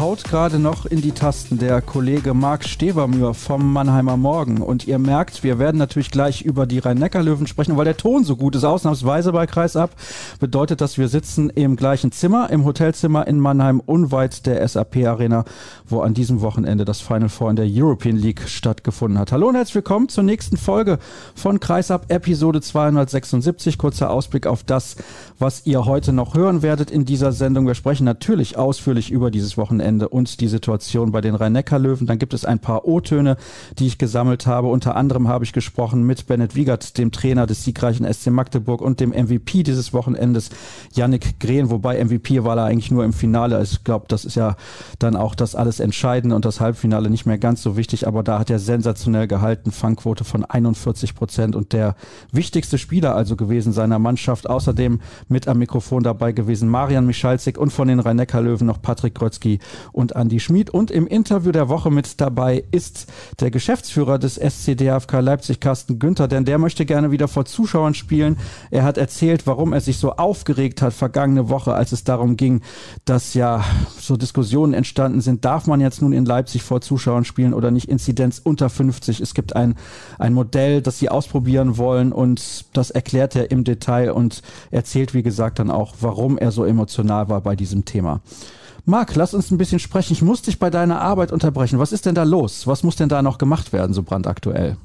Haut gerade noch in die Tasten, der Kollege Marc Stevermühr vom Mannheimer Morgen. Und ihr merkt, wir werden natürlich gleich über die Rhein-Neckar-Löwen sprechen, weil der Ton so gut ist, ausnahmsweise bei Kreisab. Bedeutet, dass wir sitzen im gleichen Zimmer, im Hotelzimmer in Mannheim, unweit der SAP-Arena, wo an diesem Wochenende das Final Four in der European League stattgefunden hat. Hallo und herzlich willkommen zur nächsten Folge von Kreisab, Episode 276. Kurzer Ausblick auf das, was ihr heute noch hören werdet in dieser Sendung. Wir sprechen natürlich ausführlich über dieses Wochenende Wochenende und die Situation bei den Rhein-Neckar-Löwen. Dann gibt es ein paar O-Töne, die ich gesammelt habe. Unter anderem habe ich gesprochen mit Bennett Wiegert, dem Trainer des siegreichen SC Magdeburg und dem MVP dieses Wochenendes, Yannick Grehn, wobei MVP war er eigentlich nur im Finale. Ich glaube, das ist ja dann auch das alles Entscheidende und das Halbfinale nicht mehr ganz so wichtig, aber da hat er sensationell gehalten, Fangquote von 41 Prozent und der wichtigste Spieler also gewesen seiner Mannschaft. Außerdem mit am Mikrofon dabei gewesen Marian Michalzik und von den Rhein-Neckar-Löwen noch Patrick Grötzky und Andi Schmid. Und im Interview der Woche mit dabei ist der Geschäftsführer des SCDFK Leipzig, Carsten Günther, denn der möchte gerne wieder vor Zuschauern spielen. Er hat erzählt, warum er sich so aufgeregt hat vergangene Woche, als es darum ging, dass ja so Diskussionen entstanden sind. Darf man jetzt nun in Leipzig vor Zuschauern spielen oder nicht? Inzidenz unter 50. Es gibt ein, ein Modell, das sie ausprobieren wollen und das erklärt er im Detail und erzählt, wie gesagt, dann auch, warum er so emotional war bei diesem Thema. Marc, lass uns ein bisschen sprechen. Ich muss dich bei deiner Arbeit unterbrechen. Was ist denn da los? Was muss denn da noch gemacht werden, so brandaktuell?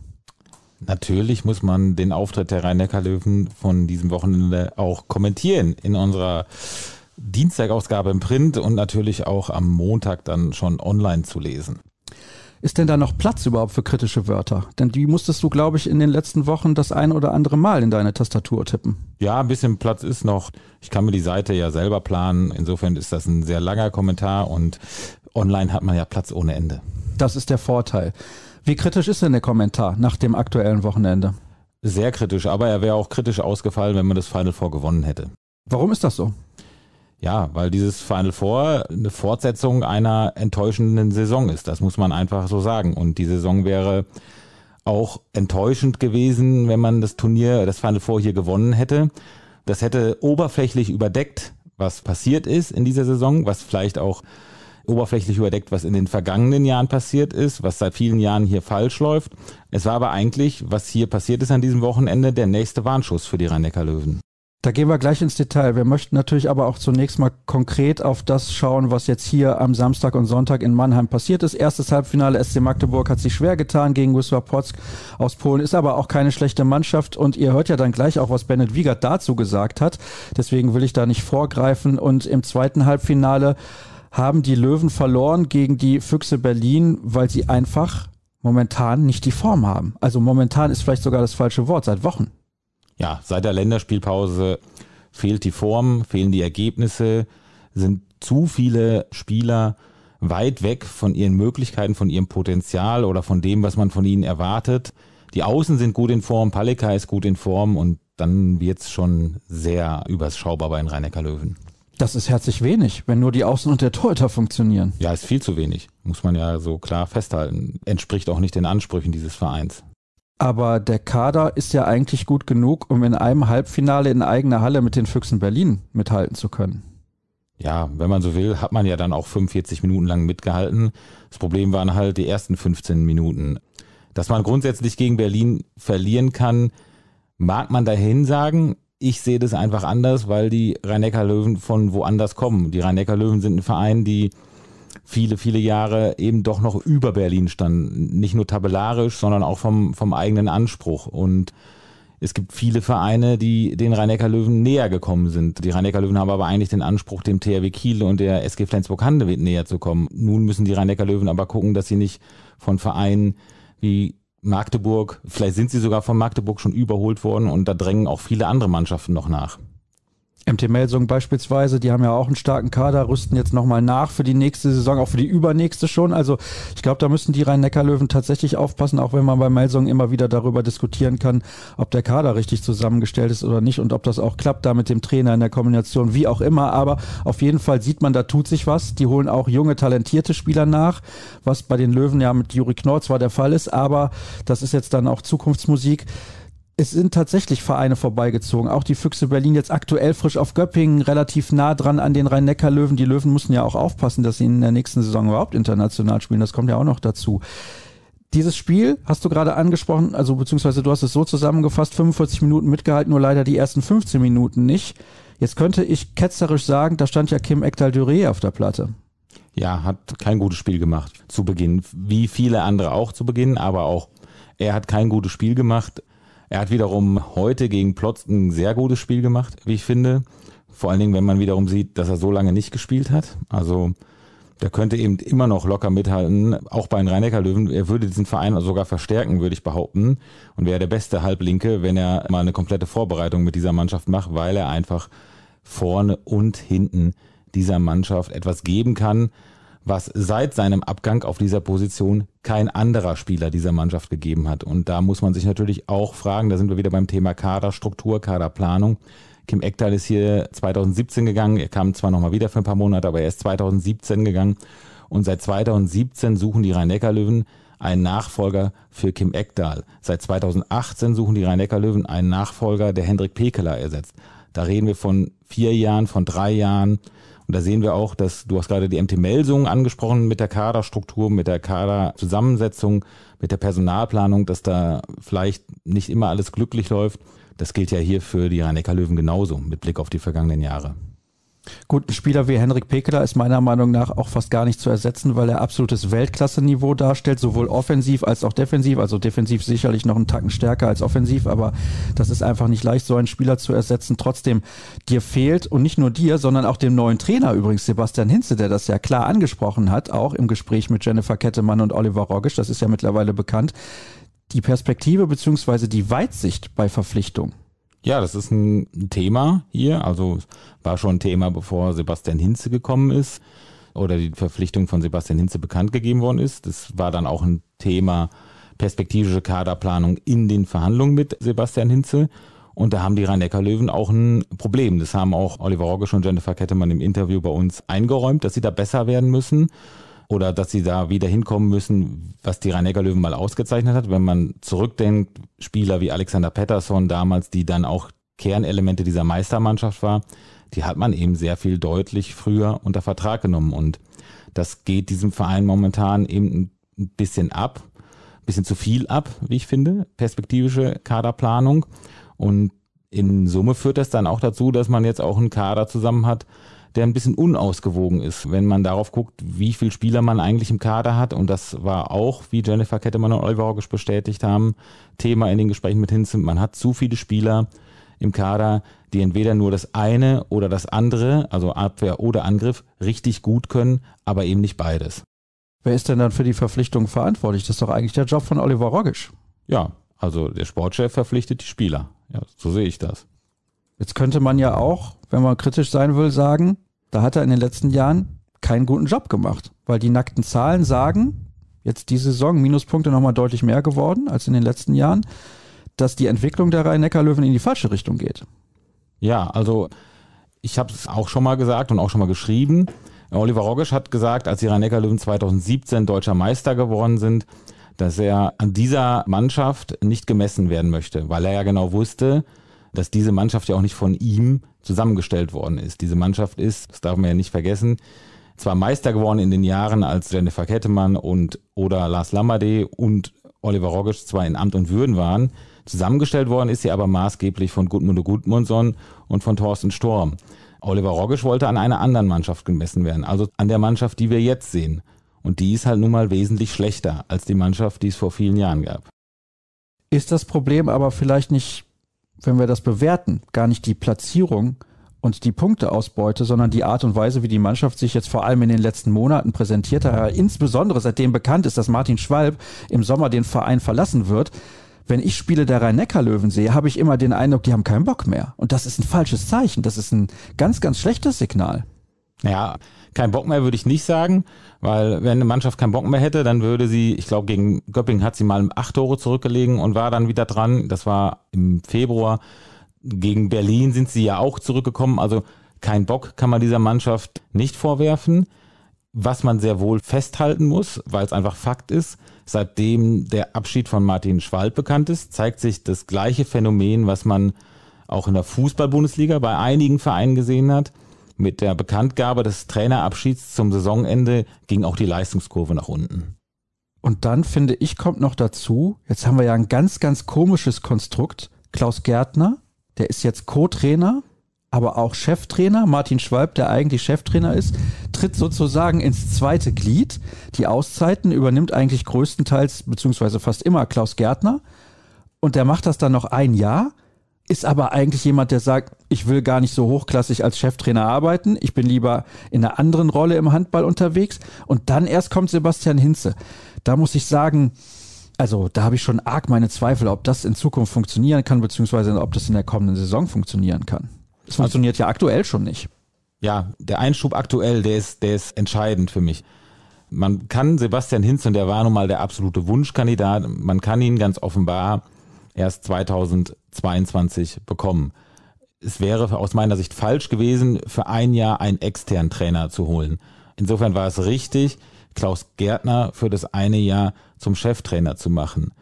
Natürlich muss man den Auftritt der Rhein-Neckar-Löwen von diesem Wochenende auch kommentieren in unserer Dienstagausgabe im Print und natürlich auch am Montag dann schon online zu lesen. Ist denn da noch Platz überhaupt für kritische Wörter? Denn die musstest du, glaube ich, in den letzten Wochen das ein oder andere Mal in deine Tastatur tippen. Ja, ein bisschen Platz ist noch. Ich kann mir die Seite ja selber planen. Insofern ist das ein sehr langer Kommentar und online hat man ja Platz ohne Ende. Das ist der Vorteil. Wie kritisch ist denn der Kommentar nach dem aktuellen Wochenende? Sehr kritisch, aber er wäre auch kritisch ausgefallen, wenn man das Final Four gewonnen hätte. Warum ist das so? Ja, weil dieses Final Four eine Fortsetzung einer enttäuschenden Saison ist. Das muss man einfach so sagen. Und die Saison wäre auch enttäuschend gewesen, wenn man das Turnier, das Final Four hier gewonnen hätte. Das hätte oberflächlich überdeckt, was passiert ist in dieser Saison, was vielleicht auch oberflächlich überdeckt, was in den vergangenen Jahren passiert ist, was seit vielen Jahren hier falsch läuft. Es war aber eigentlich, was hier passiert ist an diesem Wochenende, der nächste Warnschuss für die Rhein-Neckar-Löwen. Da gehen wir gleich ins Detail. Wir möchten natürlich aber auch zunächst mal konkret auf das schauen, was jetzt hier am Samstag und Sonntag in Mannheim passiert ist. Erstes Halbfinale SC Magdeburg hat sich schwer getan gegen Wisła Płock aus Polen, ist aber auch keine schlechte Mannschaft und ihr hört ja dann gleich auch, was Bennett Wiegert dazu gesagt hat. Deswegen will ich da nicht vorgreifen und im zweiten Halbfinale haben die Löwen verloren gegen die Füchse Berlin, weil sie einfach momentan nicht die Form haben. Also momentan ist vielleicht sogar das falsche Wort, seit Wochen ja, seit der Länderspielpause fehlt die Form, fehlen die Ergebnisse, sind zu viele Spieler weit weg von ihren Möglichkeiten, von ihrem Potenzial oder von dem, was man von ihnen erwartet. Die Außen sind gut in Form, Palika ist gut in Form und dann wird's schon sehr überschaubar bei den rhein löwen Das ist herzlich wenig, wenn nur die Außen und der Torhüter funktionieren. Ja, ist viel zu wenig, muss man ja so klar festhalten. Entspricht auch nicht den Ansprüchen dieses Vereins. Aber der Kader ist ja eigentlich gut genug, um in einem Halbfinale in eigener Halle mit den Füchsen Berlin mithalten zu können. Ja, wenn man so will, hat man ja dann auch 45 Minuten lang mitgehalten. Das Problem waren halt die ersten 15 Minuten. Dass man grundsätzlich gegen Berlin verlieren kann, mag man dahin sagen. Ich sehe das einfach anders, weil die Rhein-Neckar-Löwen von woanders kommen. Die Rhein-Neckar-Löwen sind ein Verein, die viele, viele Jahre eben doch noch über Berlin standen. Nicht nur tabellarisch, sondern auch vom, vom eigenen Anspruch. Und es gibt viele Vereine, die den Rhein-Neckar-Löwen näher gekommen sind. Die Rhein-Neckar-Löwen haben aber eigentlich den Anspruch, dem THW Kiel und der SG Flensburg-Handewitt näher zu kommen. Nun müssen die Rhein-Neckar-Löwen aber gucken, dass sie nicht von Vereinen wie Magdeburg, vielleicht sind sie sogar von Magdeburg schon überholt worden und da drängen auch viele andere Mannschaften noch nach. MT Melsung beispielsweise, die haben ja auch einen starken Kader, rüsten jetzt nochmal nach für die nächste Saison, auch für die übernächste schon. Also ich glaube, da müssen die Rhein-Neckar-Löwen tatsächlich aufpassen, auch wenn man bei Melsung immer wieder darüber diskutieren kann, ob der Kader richtig zusammengestellt ist oder nicht und ob das auch klappt da mit dem Trainer in der Kombination, wie auch immer. Aber auf jeden Fall sieht man, da tut sich was. Die holen auch junge, talentierte Spieler nach, was bei den Löwen ja mit Juri Knorr zwar der Fall ist, aber das ist jetzt dann auch Zukunftsmusik es sind tatsächlich Vereine vorbeigezogen. Auch die Füchse Berlin jetzt aktuell frisch auf Göppingen, relativ nah dran an den Rhein-Neckar-Löwen. Die Löwen müssen ja auch aufpassen, dass sie in der nächsten Saison überhaupt international spielen. Das kommt ja auch noch dazu. Dieses Spiel hast du gerade angesprochen, also beziehungsweise du hast es so zusammengefasst, 45 Minuten mitgehalten, nur leider die ersten 15 Minuten nicht. Jetzt könnte ich ketzerisch sagen, da stand ja Kim Ekdal-Duré auf der Platte. Ja, hat kein gutes Spiel gemacht zu Beginn. Wie viele andere auch zu Beginn, aber auch er hat kein gutes Spiel gemacht. Er hat wiederum heute gegen Plotz ein sehr gutes Spiel gemacht, wie ich finde. Vor allen Dingen, wenn man wiederum sieht, dass er so lange nicht gespielt hat. Also der könnte eben immer noch locker mithalten, auch bei den rhein löwen Er würde diesen Verein sogar verstärken, würde ich behaupten. Und wäre der beste Halblinke, wenn er mal eine komplette Vorbereitung mit dieser Mannschaft macht, weil er einfach vorne und hinten dieser Mannschaft etwas geben kann, was seit seinem Abgang auf dieser Position kein anderer Spieler dieser Mannschaft gegeben hat. Und da muss man sich natürlich auch fragen, da sind wir wieder beim Thema Kaderstruktur, Kaderplanung. Kim Ekdal ist hier 2017 gegangen, er kam zwar nochmal wieder für ein paar Monate, aber er ist 2017 gegangen. Und seit 2017 suchen die Rhein-Neckar-Löwen einen Nachfolger für Kim Ekdal. Seit 2018 suchen die Rhein-Neckar-Löwen einen Nachfolger, der Hendrik Pekeler ersetzt. Da reden wir von vier Jahren, von drei Jahren. Und da sehen wir auch, dass du hast gerade die MT Melsung angesprochen mit der Kaderstruktur, mit der Kaderzusammensetzung, mit der Personalplanung, dass da vielleicht nicht immer alles glücklich läuft. Das gilt ja hier für die rhein löwen genauso mit Blick auf die vergangenen Jahre. Gut, ein Spieler wie Henrik Pekeler ist meiner Meinung nach auch fast gar nicht zu ersetzen, weil er absolutes Weltklasse-Niveau darstellt, sowohl offensiv als auch defensiv. Also defensiv sicherlich noch einen Tacken stärker als offensiv, aber das ist einfach nicht leicht, so einen Spieler zu ersetzen. Trotzdem, dir fehlt und nicht nur dir, sondern auch dem neuen Trainer übrigens, Sebastian Hinze, der das ja klar angesprochen hat, auch im Gespräch mit Jennifer Kettemann und Oliver Rogisch, das ist ja mittlerweile bekannt, die Perspektive beziehungsweise die Weitsicht bei Verpflichtung. Ja, das ist ein Thema hier. Also war schon ein Thema, bevor Sebastian Hinze gekommen ist oder die Verpflichtung von Sebastian Hinze bekannt gegeben worden ist. Das war dann auch ein Thema perspektivische Kaderplanung in den Verhandlungen mit Sebastian Hinze. Und da haben die Rhein-Neckar-Löwen auch ein Problem. Das haben auch Oliver Rogge und Jennifer Kettemann im Interview bei uns eingeräumt, dass sie da besser werden müssen oder dass sie da wieder hinkommen müssen, was die rhein löwen mal ausgezeichnet hat. Wenn man zurückdenkt, Spieler wie Alexander Pettersson damals, die dann auch Kernelemente dieser Meistermannschaft war, die hat man eben sehr viel deutlich früher unter Vertrag genommen. Und das geht diesem Verein momentan eben ein bisschen ab, ein bisschen zu viel ab, wie ich finde, perspektivische Kaderplanung. Und in Summe führt das dann auch dazu, dass man jetzt auch einen Kader zusammen hat, der ein bisschen unausgewogen ist, wenn man darauf guckt, wie viele Spieler man eigentlich im Kader hat. Und das war auch, wie Jennifer Kettemann und Oliver Haugisch bestätigt haben, Thema in den Gesprächen mit Hinze. Man hat zu viele Spieler im Kader, die entweder nur das eine oder das andere, also Abwehr oder Angriff, richtig gut können, aber eben nicht beides. Wer ist denn dann für die Verpflichtung verantwortlich? Das ist doch eigentlich der Job von Oliver Rogisch. Ja, also der Sportchef verpflichtet die Spieler. Ja, so sehe ich das. Jetzt könnte man ja auch, wenn man kritisch sein will, sagen, da hat er in den letzten Jahren keinen guten Job gemacht, weil die nackten Zahlen sagen, jetzt die Saison Minuspunkte nochmal deutlich mehr geworden als in den letzten Jahren, dass die Entwicklung der Rhein-Neckar-Löwen in die falsche Richtung geht. Ja, also ich habe es auch schon mal gesagt und auch schon mal geschrieben. Oliver Rogisch hat gesagt, als die Rhein-Neckar-Löwen 2017 deutscher Meister geworden sind, dass er an dieser Mannschaft nicht gemessen werden möchte, weil er ja genau wusste, dass diese Mannschaft ja auch nicht von ihm zusammengestellt worden ist. Diese Mannschaft ist, das darf man ja nicht vergessen, zwar Meister geworden in den Jahren, als Jennifer Kettemann und oder Lars Lamade und Oliver Rogisch zwar in Amt und Würden waren, zusammengestellt worden ist sie aber maßgeblich von Gudmundur Gudmundsson und von Thorsten Storm. Oliver Rogisch wollte an einer anderen Mannschaft gemessen werden, also an der Mannschaft, die wir jetzt sehen. Und die ist halt nun mal wesentlich schlechter als die Mannschaft, die es vor vielen Jahren gab. Ist das Problem aber vielleicht nicht wenn wir das bewerten, gar nicht die Platzierung und die Punkteausbeute, sondern die Art und Weise, wie die Mannschaft sich jetzt vor allem in den letzten Monaten präsentiert hat, insbesondere seitdem bekannt ist, dass Martin Schwalb im Sommer den Verein verlassen wird, wenn ich Spiele der Rhein-Neckar-Löwen sehe, habe ich immer den Eindruck, die haben keinen Bock mehr. Und das ist ein falsches Zeichen. Das ist ein ganz, ganz schlechtes Signal. Ja, kein Bock mehr würde ich nicht sagen, weil wenn eine Mannschaft keinen Bock mehr hätte, dann würde sie, ich glaube, gegen Göppingen hat sie mal acht Tore zurückgelegen und war dann wieder dran. Das war im Februar. Gegen Berlin sind sie ja auch zurückgekommen. Also kein Bock kann man dieser Mannschaft nicht vorwerfen. Was man sehr wohl festhalten muss, weil es einfach Fakt ist, seitdem der Abschied von Martin Schwalb bekannt ist, zeigt sich das gleiche Phänomen, was man auch in der Fußball-Bundesliga bei einigen Vereinen gesehen hat. Mit der Bekanntgabe des Trainerabschieds zum Saisonende ging auch die Leistungskurve nach unten. Und dann finde ich, kommt noch dazu, jetzt haben wir ja ein ganz, ganz komisches Konstrukt. Klaus Gärtner, der ist jetzt Co-Trainer aber auch Cheftrainer. Martin Schwalb, der eigentlich Cheftrainer ist, tritt sozusagen ins zweite Glied. Die Auszeiten übernimmt eigentlich größtenteils, beziehungsweise fast immer Klaus Gärtner. Und der macht das dann noch ein Jahr, ist aber eigentlich jemand, der sagt, ich will gar nicht so hochklassig als Cheftrainer arbeiten. Ich bin lieber in einer anderen Rolle im Handball unterwegs. Und dann erst kommt Sebastian Hinze. Da muss ich sagen, also da habe ich schon arg meine Zweifel, ob das in Zukunft funktionieren kann, beziehungsweise ob das in der kommenden Saison funktionieren kann. Das funktioniert ja aktuell schon nicht. Ja, der Einschub aktuell, der ist, der ist entscheidend für mich. Man kann Sebastian Hinz, und der war nun mal der absolute Wunschkandidat, man kann ihn ganz offenbar erst 2022 bekommen. Es wäre aus meiner Sicht falsch gewesen, für ein Jahr einen externen Trainer zu holen. Insofern war es richtig, Klaus Gärtner für das eine Jahr zum Cheftrainer zu machen.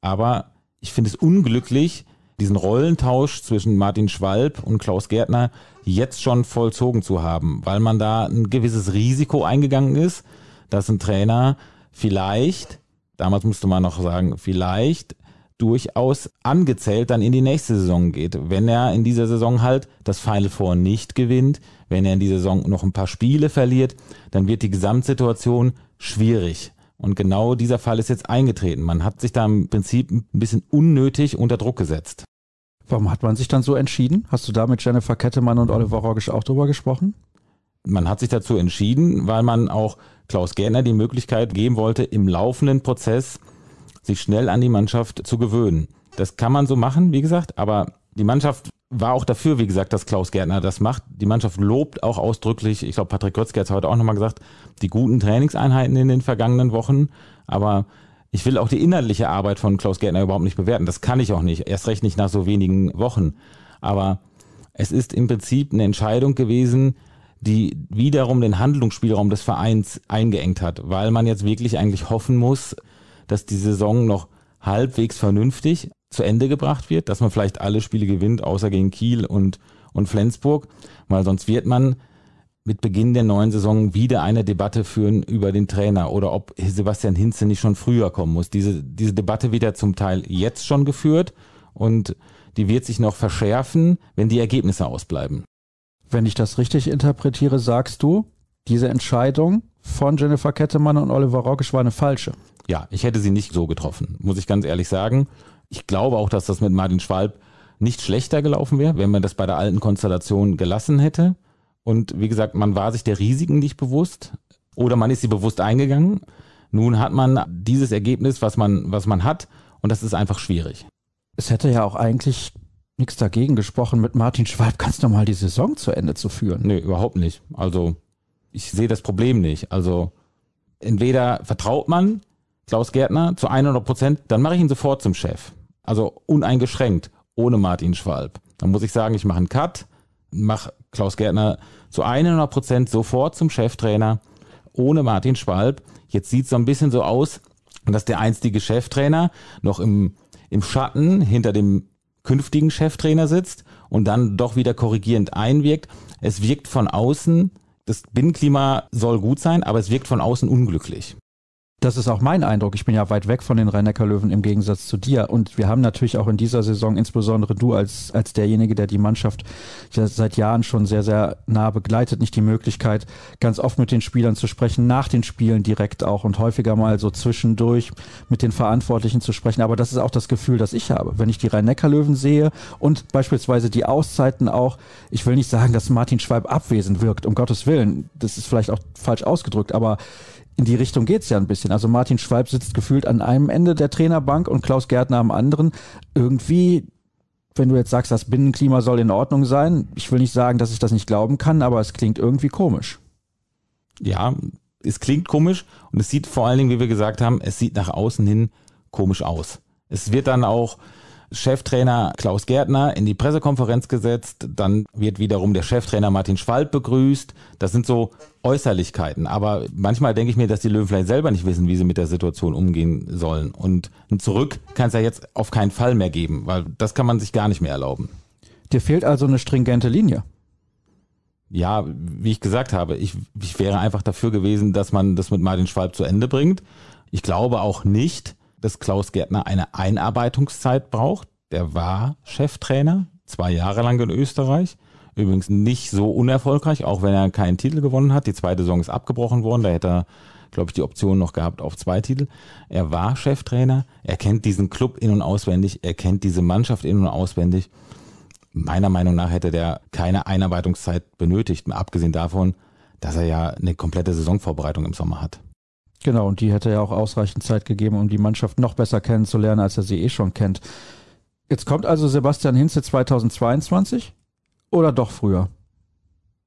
Aber ich finde es unglücklich, diesen Rollentausch zwischen Martin Schwalb und Klaus Gärtner jetzt schon vollzogen zu haben, weil man da ein gewisses Risiko eingegangen ist, dass ein Trainer vielleicht, damals musste man noch sagen, vielleicht durchaus angezählt dann in die nächste Saison geht. Wenn er in dieser Saison halt das Final Four nicht gewinnt, wenn er in dieser Saison noch ein paar Spiele verliert, dann wird die Gesamtsituation schwierig. Und genau dieser Fall ist jetzt eingetreten. Man hat sich da im Prinzip ein bisschen unnötig unter Druck gesetzt. Warum hat man sich dann so entschieden? Hast du da mit Jennifer Kettemann und Oliver Rogisch auch drüber gesprochen? Man hat sich dazu entschieden, weil man auch Klaus Gärtner die Möglichkeit geben wollte, im laufenden Prozess sich schnell an die Mannschaft zu gewöhnen. Das kann man so machen, wie gesagt, aber die Mannschaft war auch dafür, wie gesagt, dass Klaus Gärtner das macht. Die Mannschaft lobt auch ausdrücklich, ich glaube, Patrick Götzke hat es heute auch nochmal gesagt, die guten Trainingseinheiten in den vergangenen Wochen. Aber ich will auch die inhaltliche Arbeit von Klaus Gärtner überhaupt nicht bewerten. Das kann ich auch nicht. Erst recht nicht nach so wenigen Wochen. Aber es ist im Prinzip eine Entscheidung gewesen, die wiederum den Handlungsspielraum des Vereins eingeengt hat, weil man jetzt wirklich eigentlich hoffen muss, dass die Saison noch halbwegs vernünftig zu Ende gebracht wird, dass man vielleicht alle Spiele gewinnt, außer gegen Kiel und, und Flensburg, weil sonst wird man mit Beginn der neuen Saison wieder eine Debatte führen über den Trainer oder ob Sebastian Hinze nicht schon früher kommen muss. Diese, diese Debatte wird ja zum Teil jetzt schon geführt und die wird sich noch verschärfen, wenn die Ergebnisse ausbleiben. Wenn ich das richtig interpretiere, sagst du, diese Entscheidung von Jennifer Kettemann und Oliver Rockisch war eine falsche. Ja, ich hätte sie nicht so getroffen, muss ich ganz ehrlich sagen. Ich glaube auch, dass das mit Martin Schwalb nicht schlechter gelaufen wäre, wenn man das bei der alten Konstellation gelassen hätte. Und wie gesagt, man war sich der Risiken nicht bewusst oder man ist sie bewusst eingegangen. Nun hat man dieses Ergebnis, was man, was man hat, und das ist einfach schwierig. Es hätte ja auch eigentlich nichts dagegen gesprochen, mit Martin Schwalb ganz normal die Saison zu Ende zu führen. Nee, überhaupt nicht. Also, ich sehe das Problem nicht. Also, entweder vertraut man Klaus Gärtner zu 100 Prozent, dann mache ich ihn sofort zum Chef. Also uneingeschränkt, ohne Martin Schwalb. Dann muss ich sagen, ich mache einen Cut, mache Klaus Gärtner zu 100 Prozent sofort zum Cheftrainer, ohne Martin Schwalb. Jetzt sieht es so ein bisschen so aus, dass der einstige Cheftrainer noch im, im Schatten hinter dem künftigen Cheftrainer sitzt und dann doch wieder korrigierend einwirkt. Es wirkt von außen, das Binnenklima soll gut sein, aber es wirkt von außen unglücklich. Das ist auch mein Eindruck. Ich bin ja weit weg von den rhein löwen im Gegensatz zu dir. Und wir haben natürlich auch in dieser Saison, insbesondere du als, als derjenige, der die Mannschaft ja seit Jahren schon sehr, sehr nah begleitet, nicht die Möglichkeit, ganz oft mit den Spielern zu sprechen, nach den Spielen direkt auch und häufiger mal so zwischendurch mit den Verantwortlichen zu sprechen. Aber das ist auch das Gefühl, das ich habe. Wenn ich die rhein löwen sehe und beispielsweise die Auszeiten auch, ich will nicht sagen, dass Martin Schweib abwesend wirkt, um Gottes Willen. Das ist vielleicht auch falsch ausgedrückt, aber in die Richtung geht's ja ein bisschen. Also Martin Schwalb sitzt gefühlt an einem Ende der Trainerbank und Klaus Gärtner am anderen. Irgendwie, wenn du jetzt sagst, das Binnenklima soll in Ordnung sein, ich will nicht sagen, dass ich das nicht glauben kann, aber es klingt irgendwie komisch. Ja, es klingt komisch und es sieht vor allen Dingen, wie wir gesagt haben, es sieht nach außen hin komisch aus. Es wird dann auch Cheftrainer Klaus Gärtner in die Pressekonferenz gesetzt, dann wird wiederum der Cheftrainer Martin Schwalb begrüßt. Das sind so Äußerlichkeiten. Aber manchmal denke ich mir, dass die Löwen vielleicht selber nicht wissen, wie sie mit der Situation umgehen sollen. Und ein Zurück kann es ja jetzt auf keinen Fall mehr geben, weil das kann man sich gar nicht mehr erlauben. Dir fehlt also eine stringente Linie. Ja, wie ich gesagt habe, ich, ich wäre einfach dafür gewesen, dass man das mit Martin Schwalb zu Ende bringt. Ich glaube auch nicht, dass Klaus Gärtner eine Einarbeitungszeit braucht. Der war Cheftrainer, zwei Jahre lang in Österreich. Übrigens nicht so unerfolgreich, auch wenn er keinen Titel gewonnen hat. Die zweite Saison ist abgebrochen worden. Da hätte er, glaube ich, die Option noch gehabt auf zwei Titel. Er war Cheftrainer. Er kennt diesen Club in- und auswendig. Er kennt diese Mannschaft in- und auswendig. Meiner Meinung nach hätte der keine Einarbeitungszeit benötigt, abgesehen davon, dass er ja eine komplette Saisonvorbereitung im Sommer hat. Genau, und die hätte ja auch ausreichend Zeit gegeben, um die Mannschaft noch besser kennenzulernen, als er sie eh schon kennt. Jetzt kommt also Sebastian Hinze 2022 oder doch früher?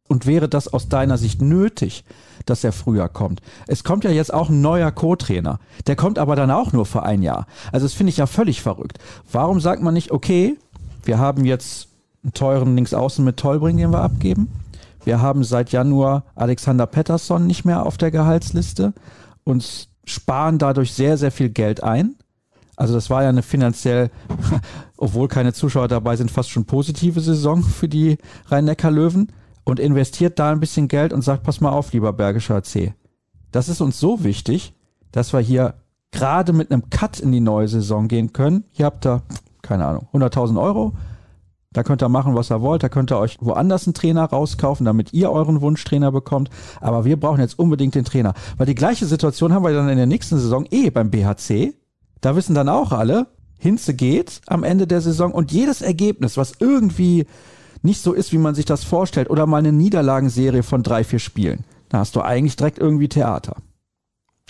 Und wäre das aus deiner Sicht nötig, dass er früher kommt? Es kommt ja jetzt auch ein neuer Co-Trainer. Der kommt aber dann auch nur für ein Jahr. Also das finde ich ja völlig verrückt. Warum sagt man nicht, okay, wir haben jetzt einen teuren Linksaußen mit Tollbring, den wir abgeben. Wir haben seit Januar Alexander Pettersson nicht mehr auf der Gehaltsliste und sparen dadurch sehr, sehr viel Geld ein. Also das war ja eine finanziell, obwohl keine Zuschauer dabei sind, fast schon positive Saison für die Rhein-Neckar-Löwen und investiert da ein bisschen Geld und sagt, pass mal auf, lieber Bergischer AC. Das ist uns so wichtig, dass wir hier gerade mit einem Cut in die neue Saison gehen können. Hier habt ihr, keine Ahnung, 100.000 Euro. Da könnt ihr machen, was ihr wollt. Da könnt ihr euch woanders einen Trainer rauskaufen, damit ihr euren Wunschtrainer bekommt. Aber wir brauchen jetzt unbedingt den Trainer. Weil die gleiche Situation haben wir dann in der nächsten Saison eh beim BHC. Da wissen dann auch alle, Hinze geht am Ende der Saison und jedes Ergebnis, was irgendwie nicht so ist, wie man sich das vorstellt, oder mal eine Niederlagenserie von drei, vier Spielen, da hast du eigentlich direkt irgendwie Theater.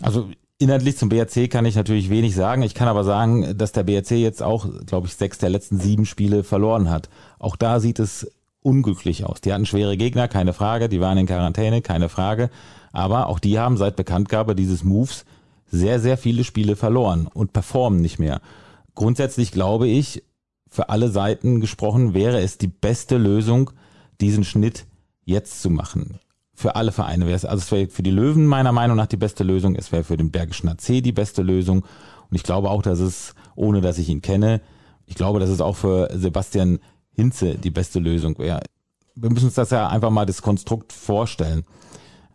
Also inhaltlich zum BRC kann ich natürlich wenig sagen. Ich kann aber sagen, dass der BRC jetzt auch, glaube ich, sechs der letzten sieben Spiele verloren hat. Auch da sieht es unglücklich aus. Die hatten schwere Gegner, keine Frage. Die waren in Quarantäne, keine Frage. Aber auch die haben seit Bekanntgabe dieses Moves sehr, sehr viele Spiele verloren und performen nicht mehr. Grundsätzlich glaube ich, für alle Seiten gesprochen, wäre es die beste Lösung, diesen Schnitt jetzt zu machen. Für alle Vereine wäre es, also es wäre für die Löwen meiner Meinung nach die beste Lösung, es wäre für den Bergischen AC die beste Lösung und ich glaube auch, dass es, ohne dass ich ihn kenne, ich glaube, dass es auch für Sebastian Hinze die beste Lösung wäre. Wir müssen uns das ja einfach mal das Konstrukt vorstellen.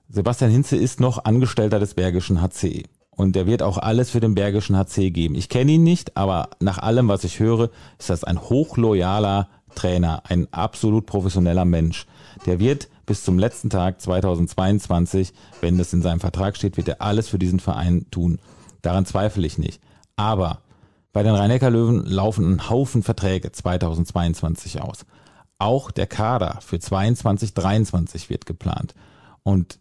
Sebastian Hinze ist noch Angestellter des Bergischen HC. Und der wird auch alles für den Bergischen HC geben. Ich kenne ihn nicht, aber nach allem, was ich höre, ist das ein hochloyaler Trainer, ein absolut professioneller Mensch. Der wird bis zum letzten Tag 2022, wenn das in seinem Vertrag steht, wird er alles für diesen Verein tun. Daran zweifle ich nicht. Aber bei den rhein löwen laufen ein Haufen Verträge 2022 aus. Auch der Kader für 22, 23 wird geplant. Und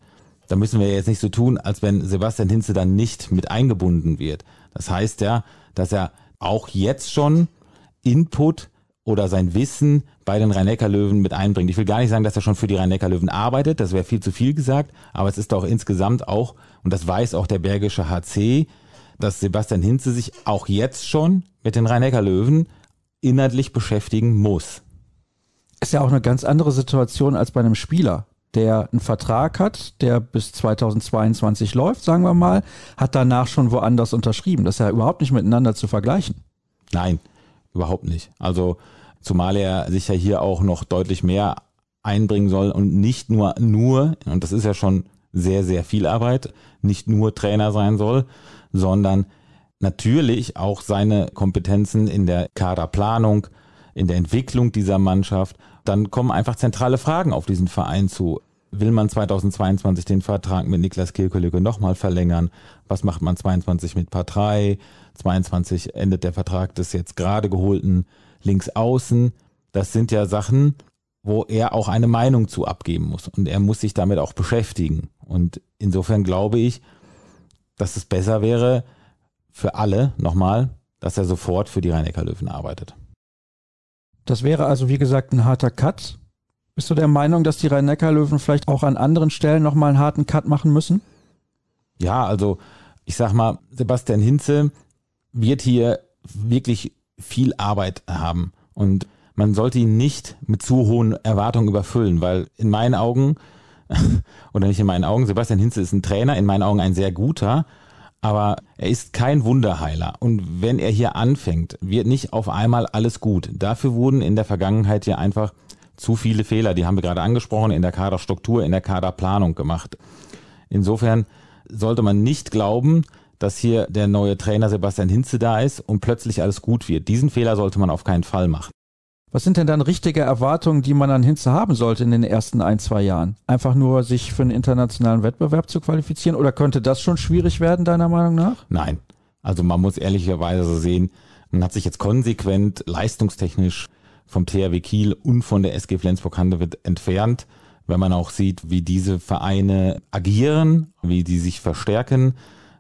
da müssen wir jetzt nicht so tun, als wenn Sebastian Hinze dann nicht mit eingebunden wird. Das heißt ja, dass er auch jetzt schon Input oder sein Wissen bei den Rhein-Neckar-Löwen mit einbringt. Ich will gar nicht sagen, dass er schon für die Rhein-Neckar-Löwen arbeitet, das wäre viel zu viel gesagt, aber es ist doch insgesamt auch, und das weiß auch der Bergische HC, dass Sebastian Hinze sich auch jetzt schon mit den Rhein-Neckar-Löwen inhaltlich beschäftigen muss. Ist ja auch eine ganz andere Situation als bei einem Spieler der einen Vertrag hat, der bis 2022 läuft, sagen wir mal, hat danach schon woanders unterschrieben. Das ist ja überhaupt nicht miteinander zu vergleichen. Nein, überhaupt nicht. Also zumal er sich ja hier auch noch deutlich mehr einbringen soll und nicht nur nur, und das ist ja schon sehr, sehr viel Arbeit, nicht nur Trainer sein soll, sondern natürlich auch seine Kompetenzen in der Kaderplanung, in der Entwicklung dieser Mannschaft. Dann kommen einfach zentrale Fragen auf diesen Verein zu. Will man 2022 den Vertrag mit Niklas Kirkelücke nochmal verlängern? Was macht man 22 mit Partei? 22 endet der Vertrag des jetzt gerade geholten Linksaußen. Das sind ja Sachen, wo er auch eine Meinung zu abgeben muss. Und er muss sich damit auch beschäftigen. Und insofern glaube ich, dass es besser wäre für alle, nochmal, dass er sofort für die Rhein-Neckar-Löwen arbeitet. Das wäre also, wie gesagt, ein harter Cut. Bist du der Meinung, dass die Rhein-Neckar-Löwen vielleicht auch an anderen Stellen nochmal einen harten Cut machen müssen? Ja, also ich sag mal, Sebastian Hinze wird hier wirklich viel Arbeit haben und man sollte ihn nicht mit zu hohen Erwartungen überfüllen, weil in meinen Augen, oder nicht in meinen Augen, Sebastian Hinze ist ein Trainer, in meinen Augen ein sehr guter, aber er ist kein Wunderheiler. Und wenn er hier anfängt, wird nicht auf einmal alles gut. Dafür wurden in der Vergangenheit ja einfach zu viele Fehler, die haben wir gerade angesprochen, in der Kaderstruktur, in der Kaderplanung gemacht. Insofern sollte man nicht glauben, dass hier der neue Trainer Sebastian Hinze da ist und plötzlich alles gut wird. Diesen Fehler sollte man auf keinen Fall machen. Was sind denn dann richtige Erwartungen, die man an Hinze haben sollte in den ersten ein, zwei Jahren? Einfach nur sich für einen internationalen Wettbewerb zu qualifizieren oder könnte das schon schwierig werden, deiner Meinung nach? Nein. Also man muss ehrlicherweise sehen, man hat sich jetzt konsequent leistungstechnisch vom THW Kiel und von der SG Flensburg-Handewitt entfernt. Wenn man auch sieht, wie diese Vereine agieren, wie die sich verstärken,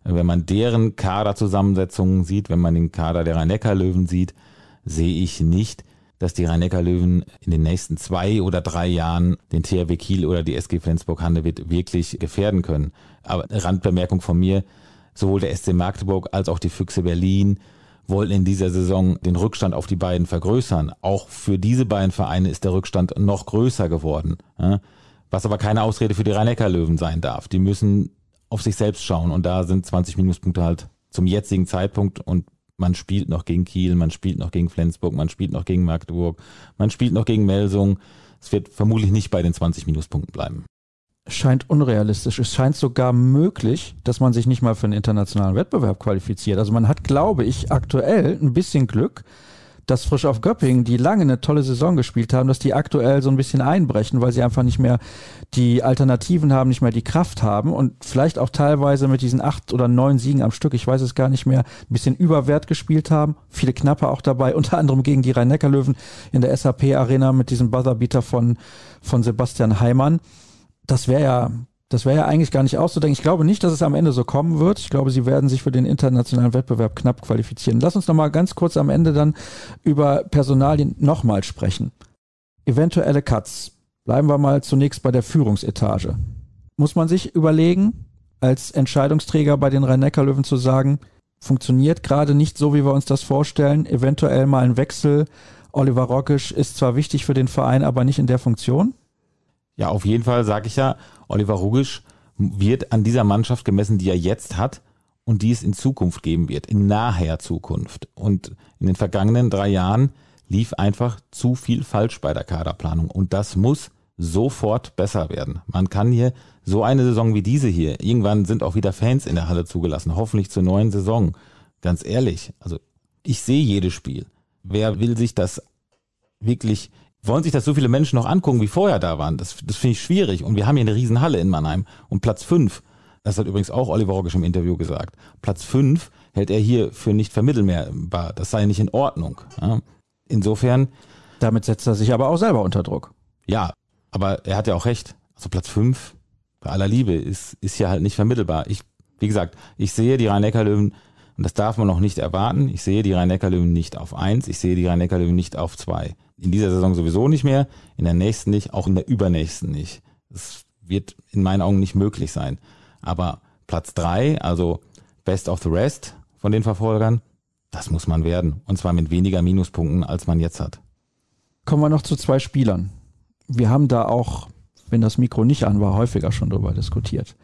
wenn man deren Kaderzusammensetzungen sieht, wenn man den Kader der Rhein-Neckar-Löwen sieht, sehe ich nicht, dass die Rhein-Neckar-Löwen in den nächsten zwei oder drei Jahren den THW Kiel oder die SG Flensburg-Handewitt wirklich gefährden können. Aber Randbemerkung von mir, sowohl der SC Magdeburg als auch die Füchse Berlin wollen in dieser Saison den Rückstand auf die beiden vergrößern. Auch für diese beiden Vereine ist der Rückstand noch größer geworden. Was aber keine Ausrede für die Rhein-Neckar-Löwen sein darf. Die müssen auf sich selbst schauen. Und da sind 20 Minuspunkte halt zum jetzigen Zeitpunkt und man spielt noch gegen Kiel, man spielt noch gegen Flensburg, man spielt noch gegen Magdeburg, man spielt noch gegen Melsung. Es wird vermutlich nicht bei den 20 Minuspunkten bleiben. Scheint unrealistisch. Es scheint sogar möglich, dass man sich nicht mal für einen internationalen Wettbewerb qualifiziert. Also man hat, glaube ich, aktuell ein bisschen Glück, dass Frisch auf Göppingen, die lange eine tolle Saison gespielt haben, dass die aktuell so ein bisschen einbrechen, weil sie einfach nicht mehr die Alternativen haben, nicht mehr die Kraft haben und vielleicht auch teilweise mit diesen acht oder neun Siegen am Stück, ich weiß es gar nicht mehr, ein bisschen überwert gespielt haben. Viele Knappe auch dabei, unter anderem gegen die Rhein-Neckar-Löwen in der SAP-Arena mit diesem Buzzerbeater von, von Sebastian Heimann. Das wäre ja das wäre ja eigentlich gar nicht auszudenken. Ich glaube nicht, dass es am Ende so kommen wird. Ich glaube, sie werden sich für den internationalen Wettbewerb knapp qualifizieren. Lass uns noch mal ganz kurz am Ende dann über Personalien nochmal sprechen. Eventuelle Cuts. Bleiben wir mal zunächst bei der Führungsetage. Muss man sich überlegen, als Entscheidungsträger bei den Rhein-Neckar-Löwen zu sagen, funktioniert gerade nicht so, wie wir uns das vorstellen, eventuell mal ein Wechsel. Oliver Rockisch ist zwar wichtig für den Verein, aber nicht in der Funktion? Ja, auf jeden Fall sage ich ja, Oliver Rugisch wird an dieser Mannschaft gemessen, die er jetzt hat und die es in Zukunft geben wird, in naher Zukunft. Und in den vergangenen drei Jahren lief einfach zu viel falsch bei der Kaderplanung und das muss sofort besser werden. Man kann hier so eine Saison wie diese hier, irgendwann sind auch wieder Fans in der Halle zugelassen, hoffentlich zur neuen Saison. Ganz ehrlich, also ich sehe jedes Spiel. Wer will sich das wirklich wollen sich das so viele Menschen noch angucken, wie vorher da waren. Das, das finde ich schwierig. Und wir haben hier eine Riesenhalle in Mannheim. Und Platz fünf, das hat übrigens auch Oliver Roggisch im Interview gesagt, Platz fünf hält er hier für nicht vermittelbar. Das sei nicht in Ordnung. Ja. Insofern. Damit setzt er sich aber auch selber unter Druck. Ja, aber er hat ja auch recht. Also Platz fünf, bei aller Liebe, ist, ist hier halt nicht vermittelbar. Ich, wie gesagt, ich sehe die Rhein-Neckar-Löwen und das darf man noch nicht erwarten. Ich sehe die Rhein-Neckar-Löwen nicht auf eins, ich sehe die Rhein-Neckar-Löwen nicht auf zwei. In dieser Saison sowieso nicht mehr, in der nächsten nicht, auch in der übernächsten nicht. Das wird in meinen Augen nicht möglich sein. Aber Platz drei, also Best of the Rest von den Verfolgern, das muss man werden. Und zwar mit weniger Minuspunkten, als man jetzt hat. Kommen wir noch zu zwei Spielern. Wir haben da auch, wenn das Mikro nicht an war, häufiger schon drüber diskutiert.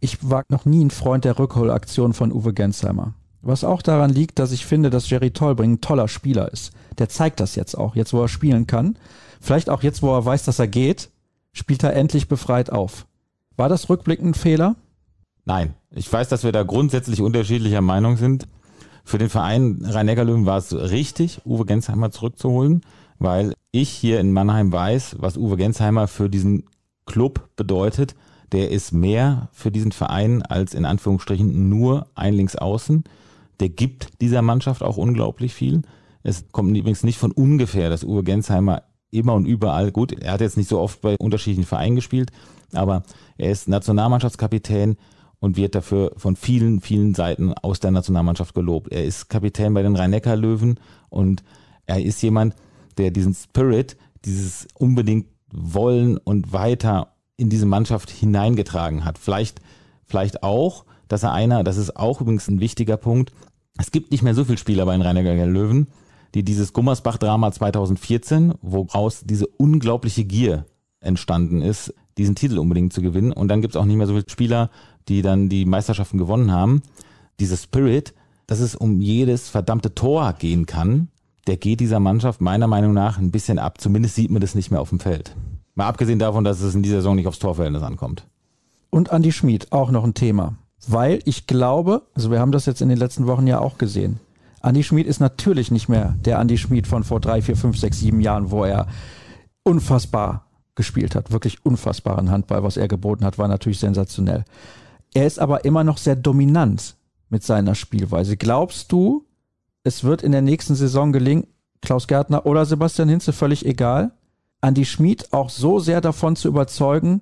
Ich war noch nie ein Freund der Rückholaktion von Uwe Gensheimer. Was auch daran liegt, dass ich finde, dass Jerry Tolbring ein toller Spieler ist. Der zeigt das jetzt auch, jetzt wo er spielen kann. Vielleicht auch jetzt, wo er weiß, dass er geht, spielt er endlich befreit auf. War das rückblickend ein Fehler? Nein. Ich weiß, dass wir da grundsätzlich unterschiedlicher Meinung sind. Für den Verein Rhein-Neckar-Löwen war es richtig, Uwe Gensheimer zurückzuholen, weil ich hier in Mannheim weiß, was Uwe Gensheimer für diesen Club bedeutet der ist mehr für diesen Verein als in Anführungsstrichen nur ein Linksaußen. Der gibt dieser Mannschaft auch unglaublich viel. Es kommt übrigens nicht von ungefähr, dass Uwe Gensheimer immer und überall, gut, er hat jetzt nicht so oft bei unterschiedlichen Vereinen gespielt, aber er ist Nationalmannschaftskapitän und wird dafür von vielen, vielen Seiten aus der Nationalmannschaft gelobt. Er ist Kapitän bei den Rhein-Neckar-Löwen und er ist jemand, der diesen Spirit, dieses unbedingt Wollen und weiter in diese Mannschaft hineingetragen hat. Vielleicht, vielleicht auch, dass er einer, das ist auch übrigens ein wichtiger Punkt, es gibt nicht mehr so viele Spieler bei den rhein Löwen, die dieses Gummersbach-Drama 2014, woraus diese unglaubliche Gier entstanden ist, diesen Titel unbedingt zu gewinnen. Und dann gibt es auch nicht mehr so viele Spieler, die dann die Meisterschaften gewonnen haben. Dieser Spirit, dass es um jedes verdammte Tor gehen kann, der geht dieser Mannschaft meiner Meinung nach ein bisschen ab. Zumindest sieht man das nicht mehr auf dem Feld. Mal abgesehen davon, dass es in dieser Saison nicht aufs Torverhältnis ankommt. Und Andy Schmid, auch noch ein Thema. Weil ich glaube, also wir haben das jetzt in den letzten Wochen ja auch gesehen. Andy Schmid ist natürlich nicht mehr der Andy Schmid von vor drei, vier, fünf, sechs, sieben Jahren, wo er unfassbar gespielt hat. Wirklich unfassbaren Handball, was er geboten hat, war natürlich sensationell. Er ist aber immer noch sehr dominant mit seiner Spielweise. Glaubst du, es wird in der nächsten Saison gelingen, Klaus Gärtner oder Sebastian Hinze, völlig egal, Andy Schmid auch so sehr davon zu überzeugen,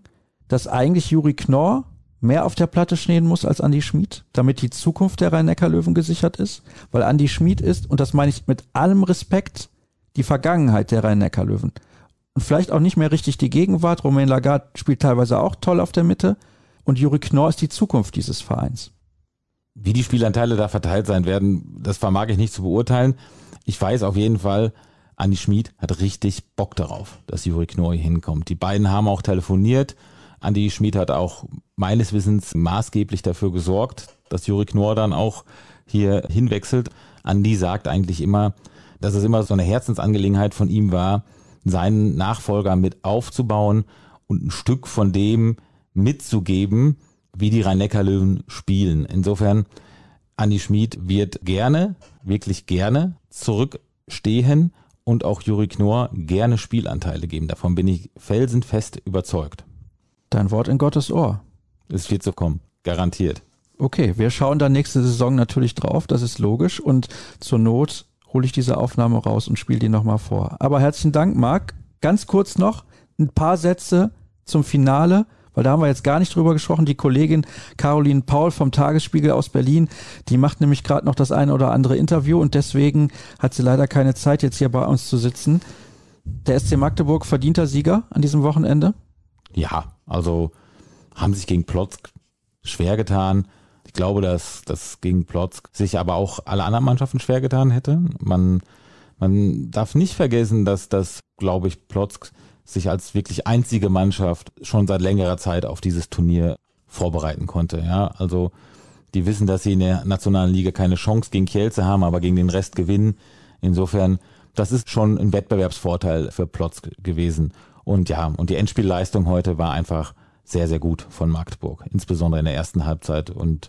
dass eigentlich Juri Knorr mehr auf der Platte stehen muss als Andy Schmid, damit die Zukunft der Rhein-Neckar-Löwen gesichert ist? Weil Andy Schmid ist, und das meine ich mit allem Respekt, die Vergangenheit der Rhein-Neckar-Löwen. Und vielleicht auch nicht mehr richtig die Gegenwart. Romain Lagarde spielt teilweise auch toll auf der Mitte. Und Juri Knorr ist die Zukunft dieses Vereins. Wie die Spielanteile da verteilt sein werden, das vermag ich nicht zu beurteilen. Ich weiß auf jeden Fall, Andi Schmid hat richtig Bock darauf, dass Juri Knorr hier hinkommt. Die beiden haben auch telefoniert. Andi Schmid hat auch meines Wissens maßgeblich dafür gesorgt, dass Juri Knorr dann auch hier hinwechselt. Andi sagt eigentlich immer, dass es immer so eine Herzensangelegenheit von ihm war, seinen Nachfolger mit aufzubauen und ein Stück von dem mitzugeben, wie die Rhein-Neckar-Löwen spielen. Insofern, Andi Schmid wird gerne, wirklich gerne zurückstehen und auch Juri Knorr gerne Spielanteile geben. Davon bin ich felsenfest überzeugt. Dein Wort in Gottes Ohr. Es wird so kommen, garantiert. Okay, wir schauen dann nächste Saison natürlich drauf, das ist logisch. Und zur Not hole ich diese Aufnahme raus und spiele die nochmal vor. Aber herzlichen Dank, Marc. Ganz kurz noch ein paar Sätze zum Finale weil da haben wir jetzt gar nicht drüber gesprochen. Die Kollegin Caroline Paul vom Tagesspiegel aus Berlin, die macht nämlich gerade noch das eine oder andere Interview und deswegen hat sie leider keine Zeit, jetzt hier bei uns zu sitzen. Der SC Magdeburg verdienter Sieger an diesem Wochenende? Ja, also haben sich gegen Plotzk schwer getan. Ich glaube, dass das gegen Plotzk sich aber auch alle anderen Mannschaften schwer getan hätte. Man, man darf nicht vergessen, dass das, glaube ich, Plotzk sich als wirklich einzige Mannschaft schon seit längerer Zeit auf dieses Turnier vorbereiten konnte. Ja, also die wissen, dass sie in der nationalen Liga keine Chance gegen Kielce haben, aber gegen den Rest gewinnen. Insofern, das ist schon ein Wettbewerbsvorteil für Plotz gewesen. Und ja, und die Endspielleistung heute war einfach sehr, sehr gut von Magdeburg, insbesondere in der ersten Halbzeit. Und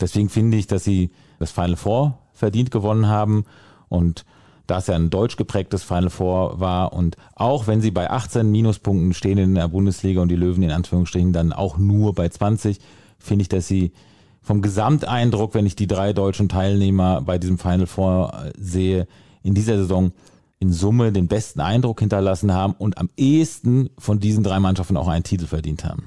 deswegen finde ich, dass sie das Final Four verdient gewonnen haben. Und da es ja ein deutsch geprägtes Final Four war und auch wenn sie bei 18 Minuspunkten stehen in der Bundesliga und die Löwen in Anführungsstrichen dann auch nur bei 20, finde ich, dass sie vom Gesamteindruck, wenn ich die drei deutschen Teilnehmer bei diesem Final Four äh, sehe, in dieser Saison in Summe den besten Eindruck hinterlassen haben und am ehesten von diesen drei Mannschaften auch einen Titel verdient haben.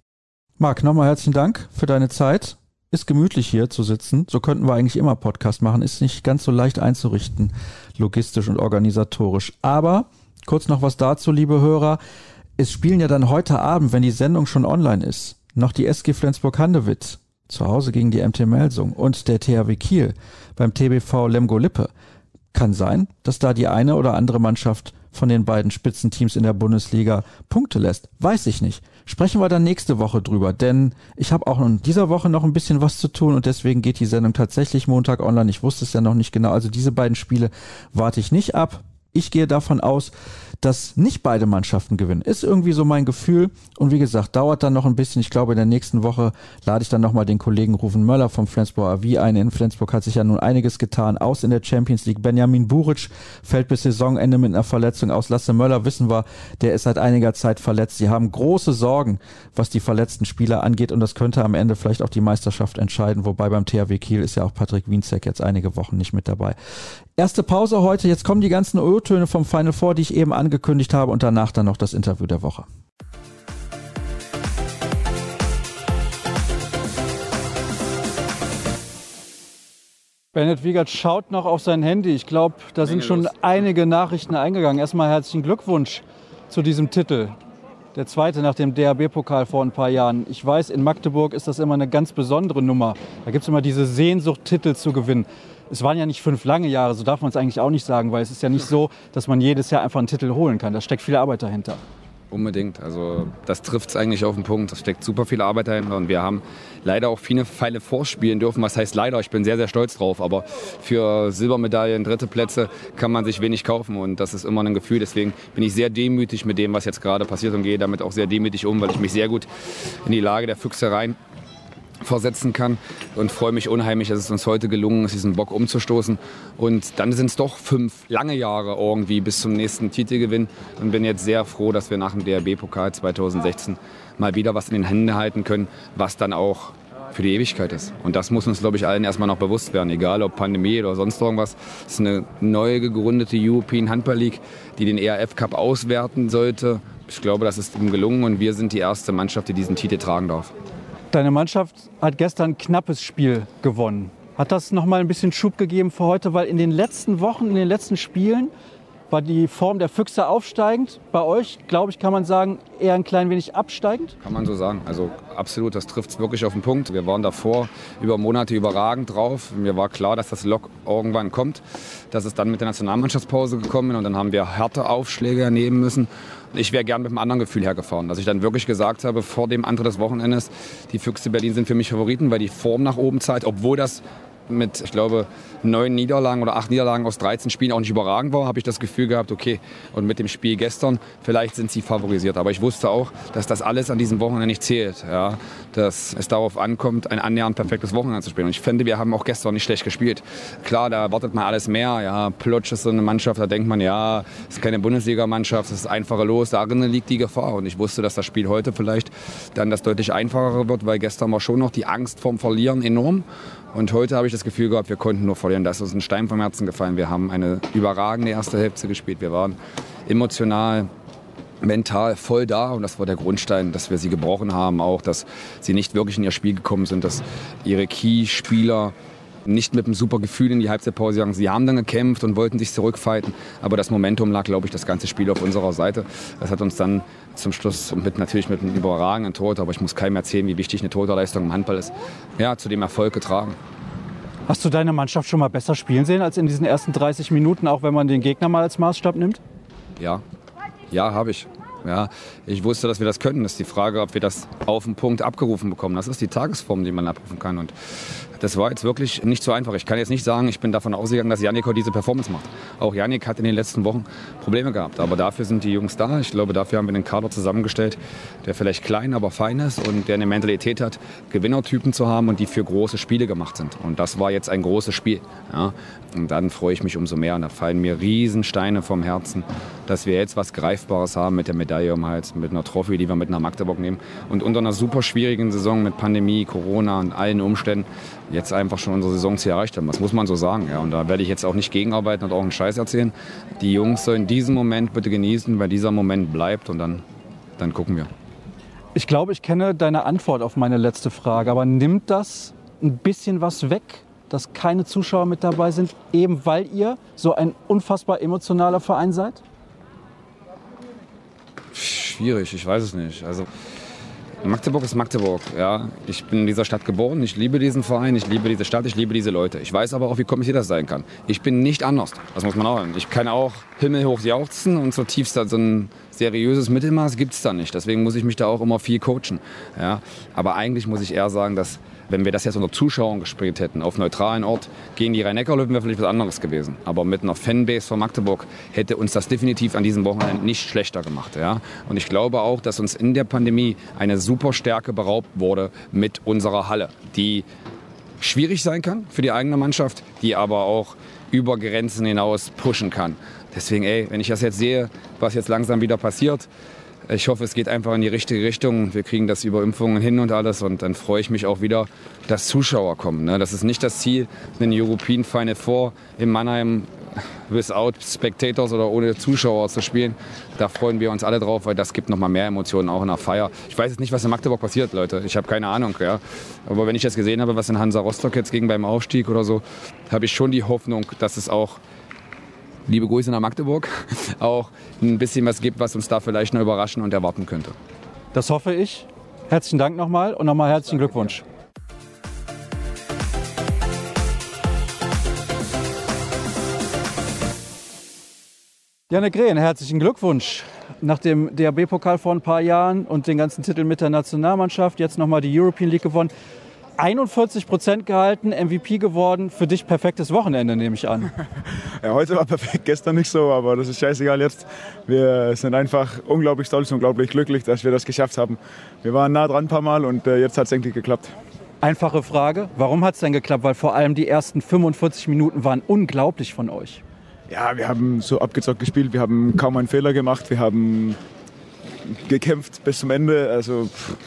Marc, nochmal herzlichen Dank für deine Zeit ist gemütlich hier zu sitzen. So könnten wir eigentlich immer Podcast machen. Ist nicht ganz so leicht einzurichten, logistisch und organisatorisch. Aber kurz noch was dazu, liebe Hörer. Es spielen ja dann heute Abend, wenn die Sendung schon online ist, noch die SG Flensburg-Handewitt zu Hause gegen die MT Melsung und der THW Kiel beim TBV Lemgo Lippe. Kann sein, dass da die eine oder andere Mannschaft von den beiden Spitzenteams in der Bundesliga Punkte lässt. Weiß ich nicht. Sprechen wir dann nächste Woche drüber, denn ich habe auch in dieser Woche noch ein bisschen was zu tun und deswegen geht die Sendung tatsächlich Montag online. Ich wusste es ja noch nicht genau. Also diese beiden Spiele warte ich nicht ab. Ich gehe davon aus, dass nicht beide Mannschaften gewinnen. Ist irgendwie so mein Gefühl. Und wie gesagt, dauert dann noch ein bisschen. Ich glaube, in der nächsten Woche lade ich dann nochmal den Kollegen Rufen Möller vom Flensburg AV ein. In Flensburg hat sich ja nun einiges getan. Aus in der Champions League. Benjamin Buric fällt bis Saisonende mit einer Verletzung aus. Lasse Möller wissen wir, der ist seit einiger Zeit verletzt. Sie haben große Sorgen, was die verletzten Spieler angeht. Und das könnte am Ende vielleicht auch die Meisterschaft entscheiden. Wobei beim THW Kiel ist ja auch Patrick Wienzek jetzt einige Wochen nicht mit dabei. Erste Pause heute. Jetzt kommen die ganzen O-Töne vom Final Four, die ich eben angekündigt habe und danach dann noch das Interview der Woche. Bennett Wiegert schaut noch auf sein Handy. Ich glaube, da sind schon einige Nachrichten eingegangen. Erstmal herzlichen Glückwunsch zu diesem Titel. Der zweite nach dem DAB-Pokal vor ein paar Jahren. Ich weiß, in Magdeburg ist das immer eine ganz besondere Nummer. Da gibt es immer diese Sehnsucht, Titel zu gewinnen. Es waren ja nicht fünf lange Jahre, so darf man es eigentlich auch nicht sagen, weil es ist ja nicht so, dass man jedes Jahr einfach einen Titel holen kann. Da steckt viel Arbeit dahinter. Unbedingt. Also das trifft es eigentlich auf den Punkt. Da steckt super viel Arbeit dahinter und wir haben leider auch viele Pfeile vorspielen dürfen. Was heißt leider? Ich bin sehr, sehr stolz drauf. Aber für Silbermedaillen, dritte Plätze kann man sich wenig kaufen und das ist immer ein Gefühl. Deswegen bin ich sehr demütig mit dem, was jetzt gerade passiert und gehe damit auch sehr demütig um, weil ich mich sehr gut in die Lage der Füchse rein versetzen kann und freue mich unheimlich, dass es uns heute gelungen ist, diesen Bock umzustoßen. Und dann sind es doch fünf lange Jahre irgendwie bis zum nächsten Titelgewinn und bin jetzt sehr froh, dass wir nach dem DRB-Pokal 2016 mal wieder was in den Händen halten können, was dann auch für die Ewigkeit ist. Und das muss uns, glaube ich, allen erstmal noch bewusst werden, egal ob Pandemie oder sonst irgendwas. Es ist eine neu gegründete European Handball League, die den ERF Cup auswerten sollte. Ich glaube, das ist ihm gelungen und wir sind die erste Mannschaft, die diesen Titel tragen darf. Deine Mannschaft hat gestern ein knappes Spiel gewonnen. Hat das noch mal ein bisschen Schub gegeben für heute? Weil in den letzten Wochen, in den letzten Spielen war die Form der Füchse aufsteigend. Bei euch, glaube ich, kann man sagen, eher ein klein wenig absteigend? Kann man so sagen. Also absolut, das trifft es wirklich auf den Punkt. Wir waren davor über Monate überragend drauf. Mir war klar, dass das Lock irgendwann kommt. Dass es dann mit der Nationalmannschaftspause gekommen ist und dann haben wir harte Aufschläge ernehmen müssen. Ich wäre gern mit einem anderen Gefühl hergefahren. Dass ich dann wirklich gesagt habe, vor dem Antritt des Wochenendes, die Füchse Berlin sind für mich Favoriten, weil die Form nach oben zeigt, obwohl das mit, ich glaube, neun Niederlagen oder acht Niederlagen aus 13 Spielen auch nicht überragend war, habe ich das Gefühl gehabt, okay, und mit dem Spiel gestern, vielleicht sind sie favorisiert. Aber ich wusste auch, dass das alles an diesem Wochenende nicht zählt. Ja? Dass es darauf ankommt, ein annähernd perfektes Wochenende zu spielen. Und ich finde, wir haben auch gestern nicht schlecht gespielt. Klar, da erwartet man alles mehr. Ja, Plotsch ist so eine Mannschaft, da denkt man, ja, es ist keine Bundesligamannschaft, es ist einfacher los. Darin liegt die Gefahr. Und ich wusste, dass das Spiel heute vielleicht dann das deutlich einfacher wird, weil gestern war schon noch die Angst vorm Verlieren enorm. Und heute habe ich das Gefühl gehabt, wir konnten nur verlieren. Da ist uns ein Stein vom Herzen gefallen. Wir haben eine überragende erste Hälfte gespielt. Wir waren emotional, mental voll da und das war der Grundstein, dass wir sie gebrochen haben, auch dass sie nicht wirklich in ihr Spiel gekommen sind, dass ihre Key-Spieler nicht mit einem super Gefühl in die Halbzeitpause gegangen. Sie haben dann gekämpft und wollten sich zurückfighten, aber das Momentum lag, glaube ich, das ganze Spiel auf unserer Seite. Das hat uns dann zum Schluss mit, natürlich mit einem überragenden Tor, aber ich muss keinem erzählen, wie wichtig eine Torleistung im Handball ist, ja, zu dem Erfolg getragen. Hast du deine Mannschaft schon mal besser spielen sehen als in diesen ersten 30 Minuten, auch wenn man den Gegner mal als Maßstab nimmt? Ja, ja, habe ich. Ja, ich wusste, dass wir das können. Das ist die Frage, ob wir das auf den Punkt abgerufen bekommen. Das ist die Tagesform, die man abrufen kann. Und das war jetzt wirklich nicht so einfach. Ich kann jetzt nicht sagen, ich bin davon ausgegangen, dass Janik heute diese Performance macht. Auch Janik hat in den letzten Wochen Probleme gehabt. Aber dafür sind die Jungs da. Ich glaube, dafür haben wir einen Kader zusammengestellt, der vielleicht klein, aber fein ist und der eine Mentalität hat, Gewinnertypen zu haben und die für große Spiele gemacht sind. Und das war jetzt ein großes Spiel. Ja. Und dann freue ich mich umso mehr. Und da fallen mir Riesensteine vom Herzen, dass wir jetzt was Greifbares haben mit der Medaille um Hals, mit einer Trophy, die wir mit nach Magdeburg nehmen. Und unter einer super schwierigen Saison mit Pandemie, Corona und allen Umständen jetzt einfach schon unsere Saisonziel erreicht haben. Das muss man so sagen. Ja. Und da werde ich jetzt auch nicht gegenarbeiten und auch einen Scheiß erzählen. Die Jungs sollen diesen Moment bitte genießen, weil dieser Moment bleibt und dann, dann gucken wir. Ich glaube, ich kenne deine Antwort auf meine letzte Frage, aber nimmt das ein bisschen was weg dass keine Zuschauer mit dabei sind, eben weil ihr so ein unfassbar emotionaler Verein seid? Schwierig, ich weiß es nicht. Also Magdeburg ist Magdeburg. Ja. Ich bin in dieser Stadt geboren, ich liebe diesen Verein, ich liebe diese Stadt, ich liebe diese Leute. Ich weiß aber auch, wie kompliziert das sein kann. Ich bin nicht anders, das muss man auch. Ich kann auch himmelhoch jauchzen und zutiefst so ein seriöses Mittelmaß gibt es da nicht. Deswegen muss ich mich da auch immer viel coachen. Ja. Aber eigentlich muss ich eher sagen, dass wenn wir das jetzt unter Zuschauern gespielt hätten, auf neutralen Ort, gegen die Rhein-Neckar-Löwen wäre vielleicht was anderes gewesen. Aber mit einer Fanbase von Magdeburg hätte uns das definitiv an diesem Wochenende nicht schlechter gemacht. Ja? Und ich glaube auch, dass uns in der Pandemie eine super Stärke beraubt wurde mit unserer Halle, die schwierig sein kann für die eigene Mannschaft, die aber auch über Grenzen hinaus pushen kann. Deswegen, ey, wenn ich das jetzt sehe, was jetzt langsam wieder passiert, ich hoffe, es geht einfach in die richtige Richtung. Wir kriegen das über Impfungen hin und alles. Und dann freue ich mich auch wieder, dass Zuschauer kommen. Ne? Das ist nicht das Ziel, einen European Final Four in Mannheim without Spectators oder ohne Zuschauer zu spielen. Da freuen wir uns alle drauf, weil das gibt noch mal mehr Emotionen auch in der Feier. Ich weiß jetzt nicht, was in Magdeburg passiert, Leute. Ich habe keine Ahnung. Ja. Aber wenn ich jetzt gesehen habe, was in Hansa Rostock jetzt ging beim Aufstieg oder so, habe ich schon die Hoffnung, dass es auch liebe Grüße nach Magdeburg, auch ein bisschen was gibt, was uns da vielleicht noch überraschen und erwarten könnte. Das hoffe ich. Herzlichen Dank nochmal und nochmal herzlichen Glückwunsch. Janik Rehn, herzlichen Glückwunsch. Nach dem DAB-Pokal vor ein paar Jahren und den ganzen Titel mit der Nationalmannschaft, jetzt nochmal die European League gewonnen. 41 Prozent gehalten, MVP geworden. Für dich perfektes Wochenende, nehme ich an. Ja, heute war perfekt, gestern nicht so, aber das ist scheißegal jetzt. Wir sind einfach unglaublich stolz, unglaublich glücklich, dass wir das geschafft haben. Wir waren nah dran ein paar Mal und äh, jetzt hat es endlich geklappt. Einfache Frage, warum hat es denn geklappt? Weil vor allem die ersten 45 Minuten waren unglaublich von euch. Ja, wir haben so abgezockt gespielt, wir haben kaum einen Fehler gemacht, wir haben gekämpft bis zum Ende. Also pff,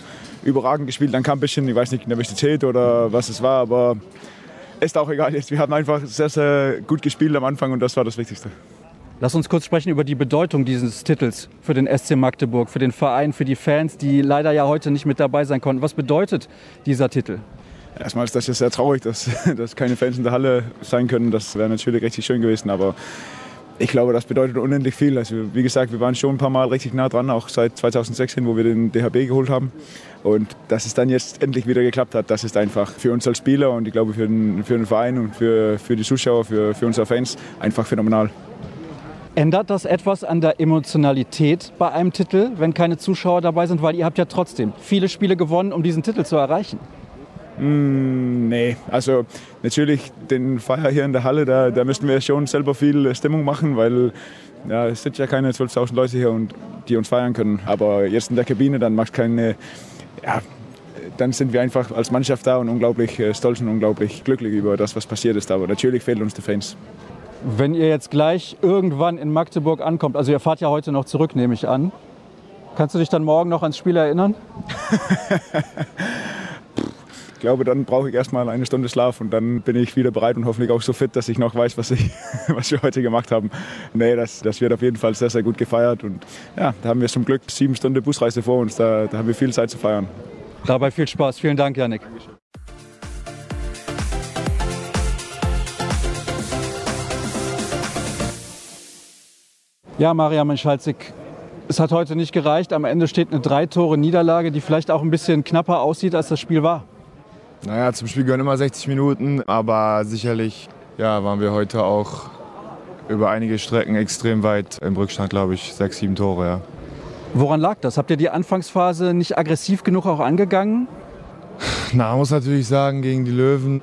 überragend gespielt. Dann kam ein bisschen, ich weiß nicht, Nervosität oder was es war, aber ist auch egal jetzt. Wir haben einfach sehr, sehr gut gespielt am Anfang und das war das Wichtigste. Lass uns kurz sprechen über die Bedeutung dieses Titels für den SC Magdeburg, für den Verein, für die Fans, die leider ja heute nicht mit dabei sein konnten. Was bedeutet dieser Titel? Erstmal ist das jetzt sehr traurig, dass, dass keine Fans in der Halle sein können. Das wäre natürlich richtig schön gewesen, aber ich glaube, das bedeutet unendlich viel. Also, wie gesagt, wir waren schon ein paar Mal richtig nah dran, auch seit 2016, wo wir den DHB geholt haben. Und dass es dann jetzt endlich wieder geklappt hat, das ist einfach für uns als Spieler und ich glaube für den, für den Verein und für, für die Zuschauer, für, für unsere Fans einfach phänomenal. Ändert das etwas an der Emotionalität bei einem Titel, wenn keine Zuschauer dabei sind? Weil ihr habt ja trotzdem viele Spiele gewonnen, um diesen Titel zu erreichen. Mm, nee, also natürlich den Feier hier in der Halle, da, da müssten wir schon selber viel Stimmung machen, weil ja, es sind ja keine 12.000 Leute hier, und, die uns feiern können. Aber jetzt in der Kabine, dann macht keine, ja, dann sind wir einfach als Mannschaft da und unglaublich äh, stolz und unglaublich glücklich über das, was passiert ist. Aber natürlich fehlen uns die Fans. Wenn ihr jetzt gleich irgendwann in Magdeburg ankommt, also ihr fahrt ja heute noch zurück, nehme ich an, kannst du dich dann morgen noch ans Spiel erinnern? Ich glaube, dann brauche ich erstmal eine Stunde Schlaf und dann bin ich wieder bereit und hoffentlich auch so fit, dass ich noch weiß, was, ich, was wir heute gemacht haben. Nee, das, das wird auf jeden Fall sehr, sehr gut gefeiert und ja, da haben wir zum Glück sieben Stunden Busreise vor uns, da, da haben wir viel Zeit zu feiern. Dabei viel Spaß. Vielen Dank, Janik. Ja, Maria Menschalzig, es hat heute nicht gereicht. Am Ende steht eine Drei-Tore-Niederlage, die vielleicht auch ein bisschen knapper aussieht, als das Spiel war. Naja, zum Spiel gehören immer 60 Minuten, aber sicherlich ja, waren wir heute auch über einige Strecken extrem weit im Rückstand, glaube ich, sechs, sieben Tore. Ja. Woran lag das? Habt ihr die Anfangsphase nicht aggressiv genug auch angegangen? Na, man muss natürlich sagen, gegen die Löwen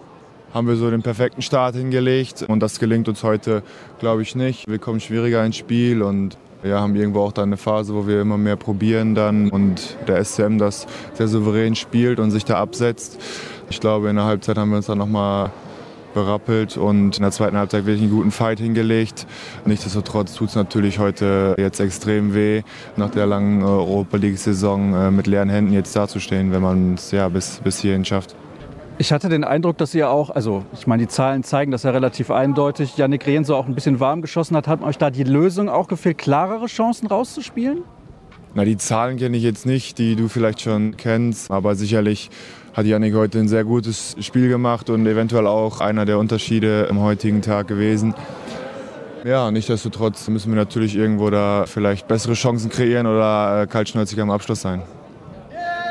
haben wir so den perfekten Start hingelegt und das gelingt uns heute, glaube ich, nicht. Wir kommen schwieriger ins Spiel und ja, haben irgendwo auch dann eine Phase, wo wir immer mehr probieren dann und der SCM das sehr souverän spielt und sich da absetzt. Ich glaube, in der Halbzeit haben wir uns dann nochmal berappelt und in der zweiten Halbzeit wirklich einen guten Fight hingelegt. Nichtsdestotrotz tut es natürlich heute jetzt extrem weh, nach der langen Europa League-Saison äh, mit leeren Händen jetzt dazustehen, wenn man es ja, bis, bis hierhin schafft. Ich hatte den Eindruck, dass ihr auch, also ich meine, die Zahlen zeigen das ja relativ eindeutig, Janik Rehn so auch ein bisschen warm geschossen hat. Hat euch da die Lösung auch gefehlt, klarere Chancen rauszuspielen? Na, die Zahlen kenne ich jetzt nicht, die du vielleicht schon kennst, aber sicherlich hat Janik heute ein sehr gutes Spiel gemacht und eventuell auch einer der Unterschiede im heutigen Tag gewesen. Ja, nichtsdestotrotz müssen wir natürlich irgendwo da vielleicht bessere Chancen kreieren oder äh, kaltschnäuzig am Abschluss sein.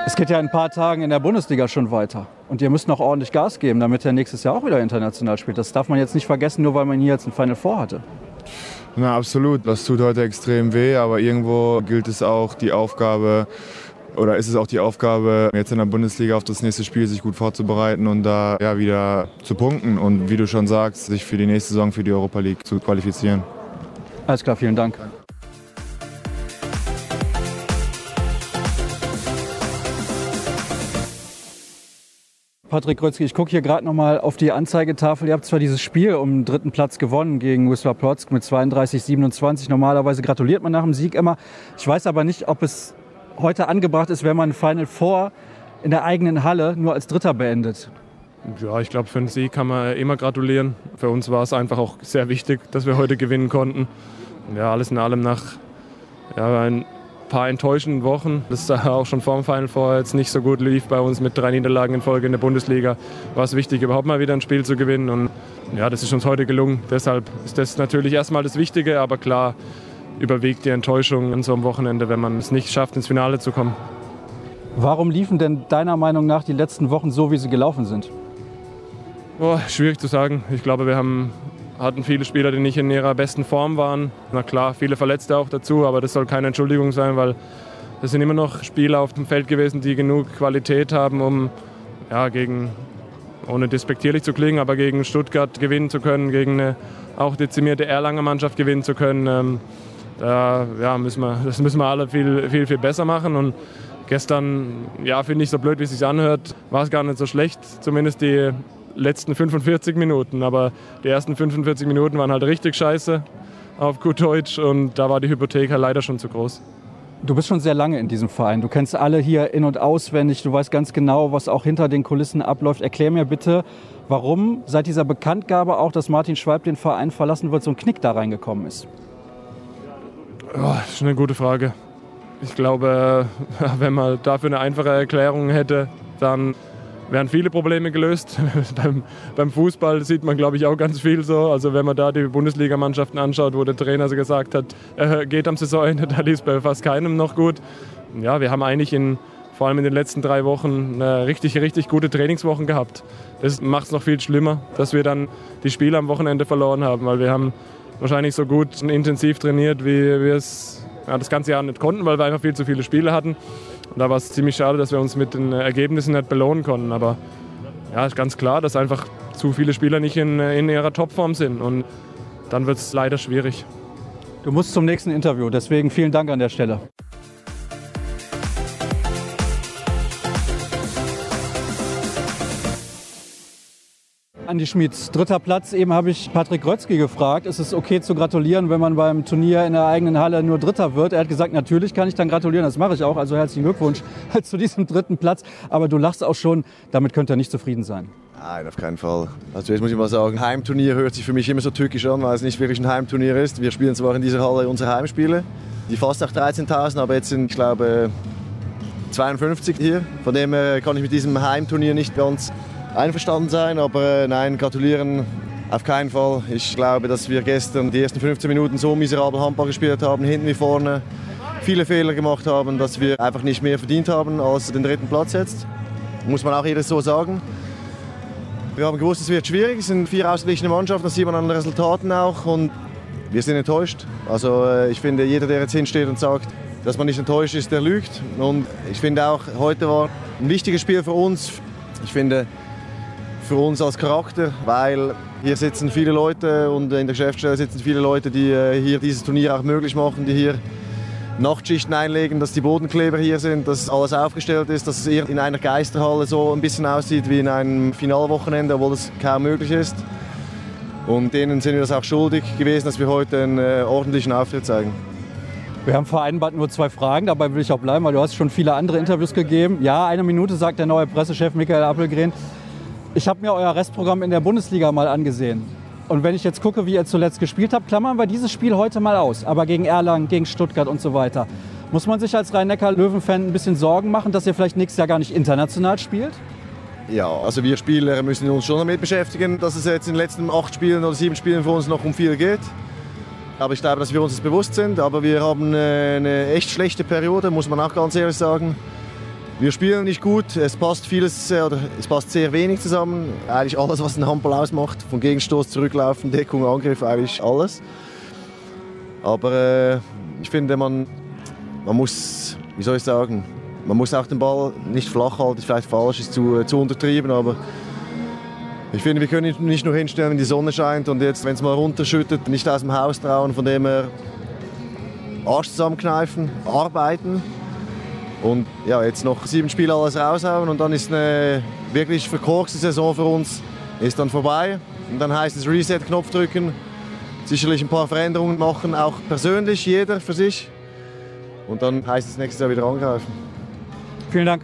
Es geht ja in ein paar Tagen in der Bundesliga schon weiter. Und ihr müsst noch ordentlich Gas geben, damit er nächstes Jahr auch wieder international spielt. Das darf man jetzt nicht vergessen, nur weil man hier jetzt ein Final Four hatte. Na, absolut. Das tut heute extrem weh, aber irgendwo gilt es auch, die Aufgabe oder ist es auch die Aufgabe, jetzt in der Bundesliga auf das nächste Spiel sich gut vorzubereiten und da ja, wieder zu punkten und wie du schon sagst, sich für die nächste Saison für die Europa League zu qualifizieren. Alles klar, vielen Dank. Patrick Grötzky, ich gucke hier gerade noch mal auf die Anzeigetafel. Ihr habt zwar dieses Spiel um den dritten Platz gewonnen gegen Wisła Plock mit 32, 27. Normalerweise gratuliert man nach dem Sieg immer. Ich weiß aber nicht, ob es heute angebracht ist, wenn man Final Four in der eigenen Halle nur als Dritter beendet. Ja, ich glaube, für einen Sieg kann man immer gratulieren. Für uns war es einfach auch sehr wichtig, dass wir heute gewinnen konnten. Ja, alles in allem nach ja, ein paar enttäuschenden Wochen, das auch schon vor dem Final Four jetzt nicht so gut lief bei uns mit drei Niederlagen in Folge in der Bundesliga, war es wichtig, überhaupt mal wieder ein Spiel zu gewinnen. Und ja, das ist uns heute gelungen. Deshalb ist das natürlich erstmal das Wichtige, aber klar überwiegt die Enttäuschung an so einem Wochenende, wenn man es nicht schafft, ins Finale zu kommen. Warum liefen denn deiner Meinung nach die letzten Wochen so, wie sie gelaufen sind? Oh, schwierig zu sagen. Ich glaube, wir haben, hatten viele Spieler, die nicht in ihrer besten Form waren. Na klar, viele Verletzte auch dazu, aber das soll keine Entschuldigung sein, weil es sind immer noch Spieler auf dem Feld gewesen, die genug Qualität haben, um ja, gegen, ohne despektierlich zu klingen, aber gegen Stuttgart gewinnen zu können, gegen eine auch dezimierte Erlanger Mannschaft gewinnen zu können. Ähm, da ja, müssen wir, das müssen wir alle viel, viel, viel besser machen. Und gestern, ja, finde ich so blöd, wie es sich anhört, war es gar nicht so schlecht. Zumindest die letzten 45 Minuten. Aber die ersten 45 Minuten waren halt richtig scheiße auf gut Deutsch und da war die Hypothek halt leider schon zu groß. Du bist schon sehr lange in diesem Verein. Du kennst alle hier in- und auswendig. Du weißt ganz genau, was auch hinter den Kulissen abläuft. Erklär mir bitte, warum seit dieser Bekanntgabe auch, dass Martin Schwalb den Verein verlassen wird, so ein Knick da reingekommen ist. Oh, das ist eine gute Frage. Ich glaube, wenn man dafür eine einfache Erklärung hätte, dann wären viele Probleme gelöst. beim, beim, Fußball sieht man, glaube ich, auch ganz viel so. Also wenn man da die Bundesligamannschaften anschaut, wo der Trainer so gesagt hat, äh, geht am Saisonende, da lief bei fast keinem noch gut. Ja, wir haben eigentlich in, vor allem in den letzten drei Wochen eine richtig, richtig gute Trainingswochen gehabt. Das macht es noch viel schlimmer, dass wir dann die Spiele am Wochenende verloren haben, weil wir haben wahrscheinlich so gut und intensiv trainiert, wie wir es ja, das ganze Jahr nicht konnten, weil wir einfach viel zu viele Spiele hatten. Und da war es ziemlich schade, dass wir uns mit den Ergebnissen nicht belohnen konnten. Aber ja, ist ganz klar, dass einfach zu viele Spieler nicht in, in ihrer Topform sind. Und dann wird es leider schwierig. Du musst zum nächsten Interview, deswegen vielen Dank an der Stelle. Andi Schmidt, dritter Platz. Eben habe ich Patrick Rötzky gefragt, ist es okay zu gratulieren, wenn man beim Turnier in der eigenen Halle nur Dritter wird? Er hat gesagt, natürlich kann ich dann gratulieren, das mache ich auch. Also herzlichen Glückwunsch zu diesem dritten Platz. Aber du lachst auch schon, damit könnte er nicht zufrieden sein. Nein, auf keinen Fall. Also jetzt muss ich mal sagen, Heimturnier hört sich für mich immer so tückisch an, weil es nicht wirklich ein Heimturnier ist. Wir spielen zwar in dieser Halle unsere Heimspiele, die fast auch 13.000, aber jetzt sind, ich glaube, 52 hier. Von dem kann ich mit diesem Heimturnier nicht ganz einverstanden sein, aber nein, gratulieren auf keinen Fall. Ich glaube, dass wir gestern die ersten 15 Minuten so miserabel Handball gespielt haben, hinten wie vorne, viele Fehler gemacht haben, dass wir einfach nicht mehr verdient haben als den dritten Platz jetzt. Muss man auch jedes so sagen. Wir haben gewusst, es wird schwierig, es sind vier ausgeglichene Mannschaften, das sieht man an den Resultaten auch und wir sind enttäuscht. Also ich finde, jeder, der jetzt hinsteht und sagt, dass man nicht enttäuscht ist, der lügt. Und ich finde auch, heute war ein wichtiges Spiel für uns. Ich finde, für uns als Charakter, weil hier sitzen viele Leute und in der Geschäftsstelle sitzen viele Leute, die hier dieses Turnier auch möglich machen, die hier Nachtschichten einlegen, dass die Bodenkleber hier sind, dass alles aufgestellt ist, dass es eher in einer Geisterhalle so ein bisschen aussieht wie in einem Finalwochenende, obwohl das kaum möglich ist. Und denen sind wir das auch schuldig gewesen, dass wir heute einen äh, ordentlichen Auftritt zeigen. Wir haben vereinbart nur zwei Fragen, dabei will ich auch bleiben, weil du hast schon viele andere Interviews gegeben. Ja, eine Minute sagt der neue Pressechef Michael Appelgren. Ich habe mir euer Restprogramm in der Bundesliga mal angesehen. Und wenn ich jetzt gucke, wie ihr zuletzt gespielt habt, klammern wir dieses Spiel heute mal aus. Aber gegen Erlangen, gegen Stuttgart und so weiter. Muss man sich als Rhein-Neckar-Löwen-Fan ein bisschen Sorgen machen, dass ihr vielleicht nächstes Jahr gar nicht international spielt? Ja, also wir Spieler müssen uns schon damit beschäftigen, dass es jetzt in den letzten acht Spielen oder sieben Spielen für uns noch um viel geht. Aber ich glaube, dass wir uns das bewusst sind. Aber wir haben eine echt schlechte Periode, muss man auch ganz ehrlich sagen. Wir spielen nicht gut, es passt vieles oder es passt sehr wenig zusammen. Eigentlich alles, was ein Handball ausmacht, von Gegenstoß, Zurücklaufen, Deckung, Angriff, eigentlich alles. Aber äh, ich finde, man, man muss, wie soll ich sagen, man muss auch den Ball nicht flach halten, vielleicht falsch, ist zu, zu untertrieben, aber ich finde, wir können nicht nur hinstellen, wenn die Sonne scheint und jetzt, wenn es mal runterschüttet, nicht aus dem Haus trauen, von dem her Arsch zusammenkneifen, arbeiten und ja, jetzt noch sieben Spiele alles raushauen und dann ist eine wirklich verkorkste Saison für uns ist dann vorbei. Und dann heißt es Reset-Knopf drücken, sicherlich ein paar Veränderungen machen, auch persönlich, jeder für sich. Und dann heißt es nächstes Jahr wieder angreifen. Vielen Dank.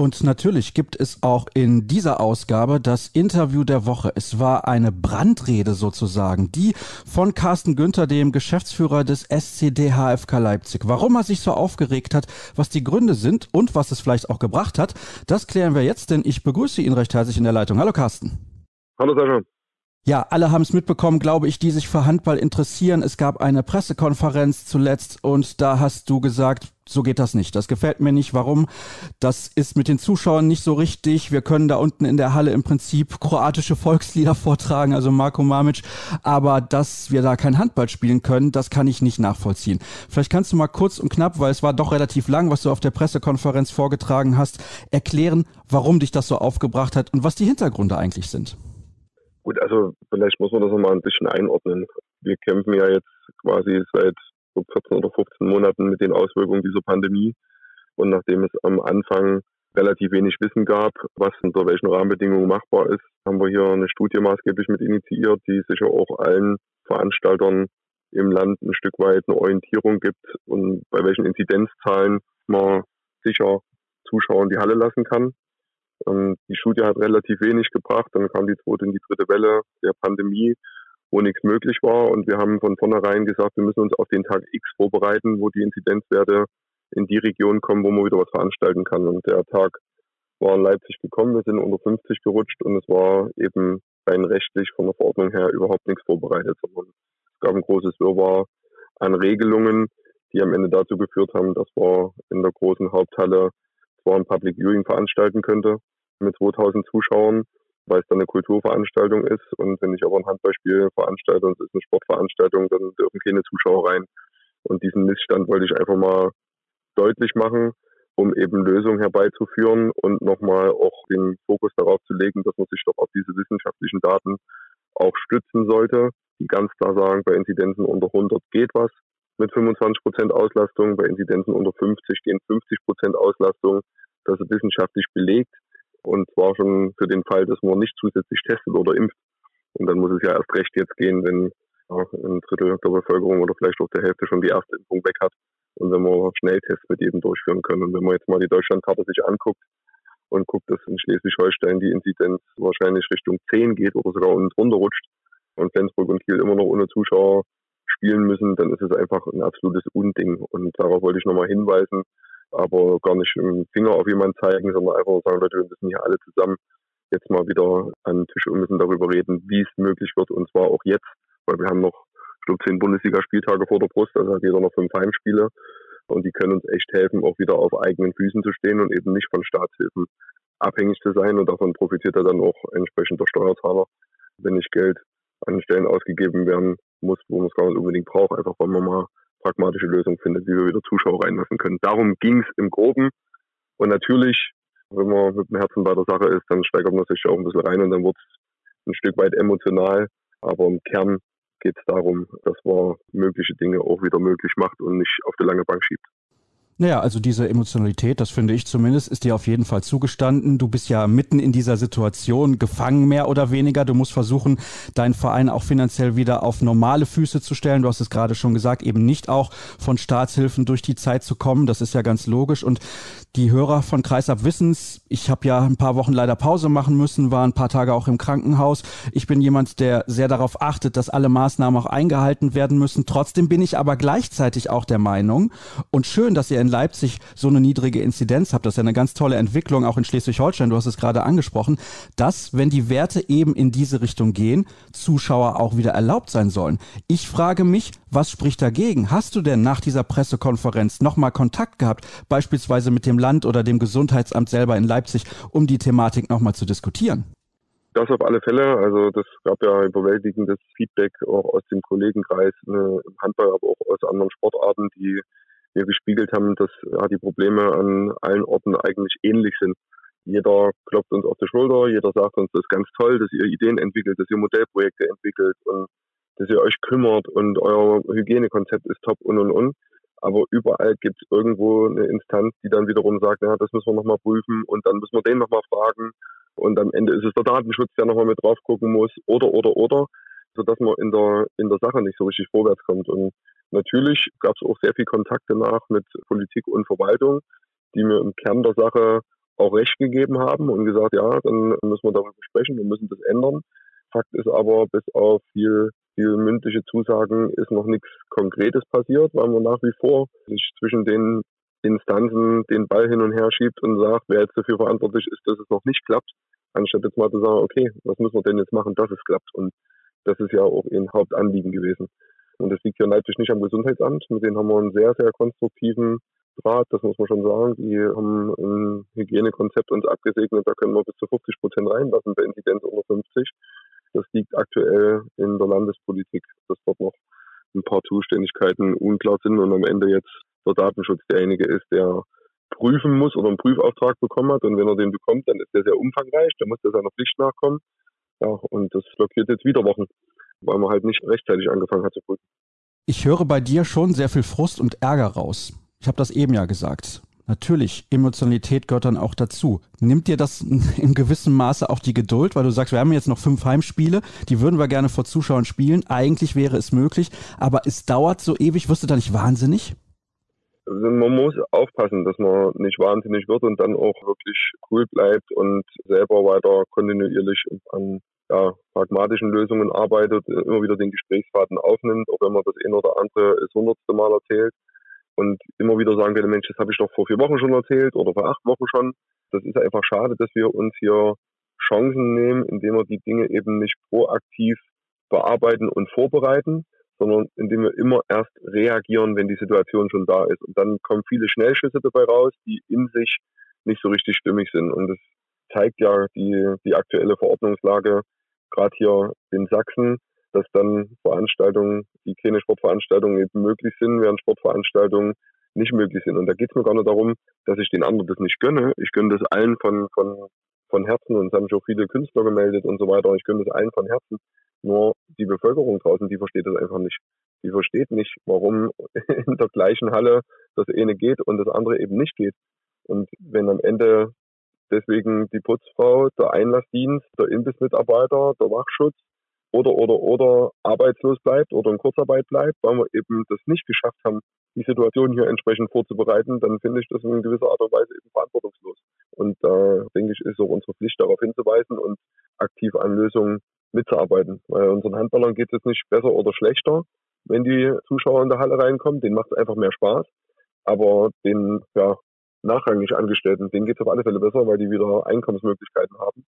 Und natürlich gibt es auch in dieser Ausgabe das Interview der Woche. Es war eine Brandrede sozusagen, die von Carsten Günther, dem Geschäftsführer des SCD HFK Leipzig. Warum er sich so aufgeregt hat, was die Gründe sind und was es vielleicht auch gebracht hat, das klären wir jetzt, denn ich begrüße ihn recht herzlich in der Leitung. Hallo Carsten. Hallo Sascha. Ja, alle haben es mitbekommen, glaube ich, die sich für Handball interessieren. Es gab eine Pressekonferenz zuletzt und da hast du gesagt, so geht das nicht. Das gefällt mir nicht. Warum? Das ist mit den Zuschauern nicht so richtig. Wir können da unten in der Halle im Prinzip kroatische Volkslieder vortragen, also Marko Mamic. Aber dass wir da kein Handball spielen können, das kann ich nicht nachvollziehen. Vielleicht kannst du mal kurz und knapp, weil es war doch relativ lang, was du auf der Pressekonferenz vorgetragen hast, erklären, warum dich das so aufgebracht hat und was die Hintergründe eigentlich sind. Gut, also vielleicht muss man das nochmal ein bisschen einordnen. Wir kämpfen ja jetzt quasi seit 14 oder 15 Monaten mit den Auswirkungen dieser Pandemie. Und nachdem es am Anfang relativ wenig Wissen gab, was unter welchen Rahmenbedingungen machbar ist, haben wir hier eine Studie maßgeblich mit initiiert, die sicher auch allen Veranstaltern im Land ein Stück weit eine Orientierung gibt und bei welchen Inzidenzzahlen man sicher Zuschauer in die Halle lassen kann. Und die Studie hat relativ wenig gebracht. Dann kam die zweite und die dritte Welle der Pandemie, wo nichts möglich war. Und wir haben von vornherein gesagt, wir müssen uns auf den Tag X vorbereiten, wo die Inzidenzwerte in die Region kommen, wo man wieder was veranstalten kann. Und der Tag war in Leipzig gekommen. Wir sind unter 50 gerutscht und es war eben rein rechtlich von der Verordnung her überhaupt nichts vorbereitet, sondern es gab ein großes Wirrwarr an Regelungen, die am Ende dazu geführt haben, dass wir in der großen Haupthalle zwar ein Public Viewing veranstalten könnte, mit 2000 Zuschauern, weil es dann eine Kulturveranstaltung ist. Und wenn ich aber ein Handballspiel veranstalte und es ist eine Sportveranstaltung, dann dürfen keine Zuschauer rein. Und diesen Missstand wollte ich einfach mal deutlich machen, um eben Lösungen herbeizuführen und nochmal auch den Fokus darauf zu legen, dass man sich doch auf diese wissenschaftlichen Daten auch stützen sollte, die ganz klar sagen, bei Inzidenzen unter 100 geht was mit 25 Prozent Auslastung, bei Inzidenzen unter 50 gehen 50 Prozent Auslastung. Das ist wissenschaftlich belegt. Und zwar schon für den Fall, dass man nicht zusätzlich testet oder impft. Und dann muss es ja erst recht jetzt gehen, wenn ja, ein Drittel der Bevölkerung oder vielleicht auch der Hälfte schon die erste Impfung weg hat. Und wenn wir Schnelltests mit jedem durchführen können. Und wenn man jetzt mal die Deutschlandkarte sich anguckt und guckt, dass in Schleswig-Holstein die Inzidenz wahrscheinlich Richtung 10 geht oder sogar unten drunter rutscht und Flensburg und Kiel immer noch ohne Zuschauer spielen müssen, dann ist es einfach ein absolutes Unding. Und darauf wollte ich nochmal hinweisen, aber gar nicht dem Finger auf jemanden zeigen, sondern einfach sagen, Leute, wir müssen hier alle zusammen jetzt mal wieder an den Tisch und müssen darüber reden, wie es möglich wird. Und zwar auch jetzt, weil wir haben noch, ich glaube, zehn Bundesligaspieltage vor der Brust, also hat jeder noch fünf Heimspiele. Und die können uns echt helfen, auch wieder auf eigenen Füßen zu stehen und eben nicht von Staatshilfen abhängig zu sein. Und davon profitiert er dann auch entsprechend der Steuerzahler, wenn nicht Geld an Stellen ausgegeben werden muss, wo man es gar nicht unbedingt braucht, einfach weil man mal pragmatische Lösung findet, wie wir wieder Zuschauer reinlassen können. Darum ging es im Groben. Und natürlich, wenn man mit dem Herzen bei der Sache ist, dann steigert man sich auch ein bisschen rein und dann wird es ein Stück weit emotional. Aber im Kern geht es darum, dass man mögliche Dinge auch wieder möglich macht und nicht auf die lange Bank schiebt. Naja, also diese Emotionalität, das finde ich zumindest, ist dir auf jeden Fall zugestanden. Du bist ja mitten in dieser Situation gefangen, mehr oder weniger. Du musst versuchen, deinen Verein auch finanziell wieder auf normale Füße zu stellen. Du hast es gerade schon gesagt, eben nicht auch von Staatshilfen durch die Zeit zu kommen. Das ist ja ganz logisch. Und die Hörer von Kreisab wissens, ich habe ja ein paar Wochen leider Pause machen müssen, war ein paar Tage auch im Krankenhaus. Ich bin jemand, der sehr darauf achtet, dass alle Maßnahmen auch eingehalten werden müssen. Trotzdem bin ich aber gleichzeitig auch der Meinung, und schön, dass ihr in Leipzig so eine niedrige Inzidenz habt, das ist ja eine ganz tolle Entwicklung, auch in Schleswig-Holstein, du hast es gerade angesprochen, dass, wenn die Werte eben in diese Richtung gehen, Zuschauer auch wieder erlaubt sein sollen. Ich frage mich, was spricht dagegen? Hast du denn nach dieser Pressekonferenz nochmal Kontakt gehabt, beispielsweise mit dem Land oder dem Gesundheitsamt selber in Leipzig, um die Thematik nochmal zu diskutieren? Das auf alle Fälle. Also das gab ja überwältigendes Feedback auch aus dem Kollegenkreis ne, im Handball, aber auch aus anderen Sportarten, die mir gespiegelt haben, dass ja, die Probleme an allen Orten eigentlich ähnlich sind. Jeder klopft uns auf die Schulter, jeder sagt uns, das ist ganz toll, dass ihr Ideen entwickelt, dass ihr Modellprojekte entwickelt und dass ihr euch kümmert und euer Hygienekonzept ist top und und und. Aber überall gibt es irgendwo eine Instanz, die dann wiederum sagt, ja, das müssen wir nochmal prüfen und dann müssen wir den nochmal fragen. Und am Ende ist es der Datenschutz, der nochmal mit drauf gucken muss oder, oder, oder, sodass man in der, in der Sache nicht so richtig vorwärts kommt. Und Natürlich gab es auch sehr viel Kontakte nach mit Politik und Verwaltung, die mir im Kern der Sache auch recht gegeben haben und gesagt, ja, dann müssen wir darüber sprechen, wir müssen das ändern. Fakt ist aber, bis auf viel, viel mündliche Zusagen ist noch nichts Konkretes passiert, weil man nach wie vor sich zwischen den Instanzen den Ball hin und her schiebt und sagt, wer jetzt dafür verantwortlich ist, dass es noch nicht klappt, anstatt jetzt mal zu sagen, okay, was müssen wir denn jetzt machen, dass es klappt? Und das ist ja auch ein Hauptanliegen gewesen. Und das liegt ja natürlich nicht am Gesundheitsamt. Mit denen haben wir einen sehr, sehr konstruktiven Draht, das muss man schon sagen. Die haben ein Hygienekonzept uns abgesegnet, da können wir bis zu 50 Prozent reinlassen bei Inzidenz unter 50. Das liegt aktuell in der Landespolitik, dass dort noch ein paar Zuständigkeiten unklar sind und am Ende jetzt der Datenschutz derjenige ist, der prüfen muss oder einen Prüfauftrag bekommen hat. Und wenn er den bekommt, dann ist der sehr umfangreich, dann muss er seiner Pflicht nachkommen. Ja, und das blockiert jetzt wieder Wochen, weil man halt nicht rechtzeitig angefangen hat zu prüfen. Ich höre bei dir schon sehr viel Frust und Ärger raus. Ich habe das eben ja gesagt. Natürlich, Emotionalität gehört dann auch dazu. Nimmt dir das in gewissem Maße auch die Geduld, weil du sagst, wir haben jetzt noch fünf Heimspiele, die würden wir gerne vor Zuschauern spielen. Eigentlich wäre es möglich, aber es dauert so ewig. Wirst du da nicht wahnsinnig? Man muss aufpassen, dass man nicht wahnsinnig wird und dann auch wirklich cool bleibt und selber weiter kontinuierlich an ja, pragmatischen Lösungen arbeitet, immer wieder den Gesprächsfaden aufnimmt, auch wenn man das ein oder andere das hundertste Mal erzählt und immer wieder sagen könnte, Mensch, das habe ich doch vor vier Wochen schon erzählt oder vor acht Wochen schon. Das ist einfach schade, dass wir uns hier Chancen nehmen, indem wir die Dinge eben nicht proaktiv bearbeiten und vorbereiten, sondern indem wir immer erst reagieren, wenn die Situation schon da ist. Und dann kommen viele Schnellschüsse dabei raus, die in sich nicht so richtig stimmig sind. Und das zeigt ja die, die aktuelle Verordnungslage, gerade hier in Sachsen, dass dann Veranstaltungen, die keine Sportveranstaltungen eben möglich sind, während Sportveranstaltungen nicht möglich sind. Und da geht es mir gar nicht darum, dass ich den anderen das nicht gönne. Ich gönne das allen von, von, von Herzen und es haben auch viele Künstler gemeldet und so weiter. Ich gönne das allen von Herzen. Nur die Bevölkerung draußen, die versteht das einfach nicht. Die versteht nicht, warum in der gleichen Halle das eine geht und das andere eben nicht geht. Und wenn am Ende deswegen die Putzfrau, der Einlassdienst, der Imbissmitarbeiter, der Wachschutz oder, oder, oder arbeitslos bleibt oder in Kurzarbeit bleibt, weil wir eben das nicht geschafft haben, die Situation hier entsprechend vorzubereiten, dann finde ich das in gewisser Art und Weise eben verantwortungslos. Und da äh, denke ich, ist auch unsere Pflicht darauf hinzuweisen und aktiv an Lösungen mitzuarbeiten. Weil unseren Handballern geht es nicht besser oder schlechter, wenn die Zuschauer in der Halle reinkommen. Denen macht es einfach mehr Spaß. Aber den ja, nachrangig Angestellten, denen geht es auf alle Fälle besser, weil die wieder Einkommensmöglichkeiten haben.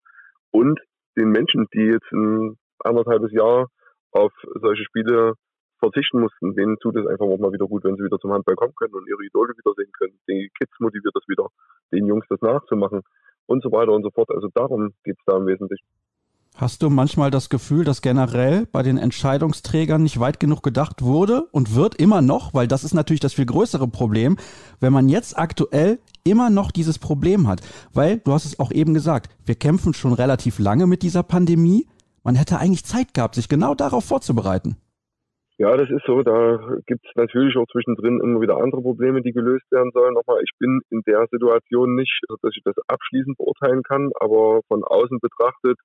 Und den Menschen, die jetzt ein anderthalbes Jahr auf solche Spiele verzichten mussten, denen tut es einfach auch mal wieder gut, wenn sie wieder zum Handball kommen können und ihre Idole wiedersehen können. Die Kids motiviert das wieder, den Jungs das nachzumachen und so weiter und so fort. Also darum geht es da im Wesentlichen. Hast du manchmal das Gefühl, dass generell bei den Entscheidungsträgern nicht weit genug gedacht wurde und wird immer noch, weil das ist natürlich das viel größere Problem, wenn man jetzt aktuell immer noch dieses Problem hat. Weil, du hast es auch eben gesagt, wir kämpfen schon relativ lange mit dieser Pandemie. Man hätte eigentlich Zeit gehabt, sich genau darauf vorzubereiten. Ja, das ist so. Da gibt es natürlich auch zwischendrin immer wieder andere Probleme, die gelöst werden sollen. Nochmal, ich bin in der Situation nicht, dass ich das abschließend beurteilen kann, aber von außen betrachtet,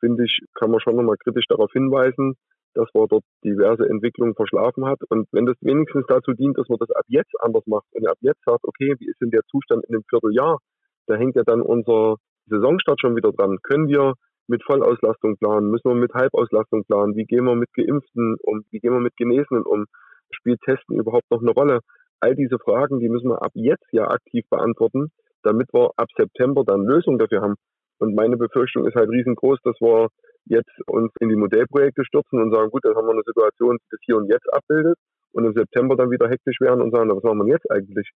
finde ich, kann man schon nochmal kritisch darauf hinweisen, dass man dort diverse Entwicklungen verschlafen hat. Und wenn das wenigstens dazu dient, dass man das ab jetzt anders macht und ab jetzt sagt, okay, wie ist denn der Zustand in dem Vierteljahr? Da hängt ja dann unser Saisonstart schon wieder dran. Können wir mit Vollauslastung planen? Müssen wir mit Halbauslastung planen? Wie gehen wir mit Geimpften um? Wie gehen wir mit Genesenen um? Spielt Testen überhaupt noch eine Rolle? All diese Fragen, die müssen wir ab jetzt ja aktiv beantworten, damit wir ab September dann Lösungen dafür haben. Und meine Befürchtung ist halt riesengroß, dass wir jetzt uns in die Modellprojekte stürzen und sagen, gut, dann haben wir eine Situation, die das hier und jetzt abbildet und im September dann wieder hektisch werden und sagen, was machen wir jetzt eigentlich?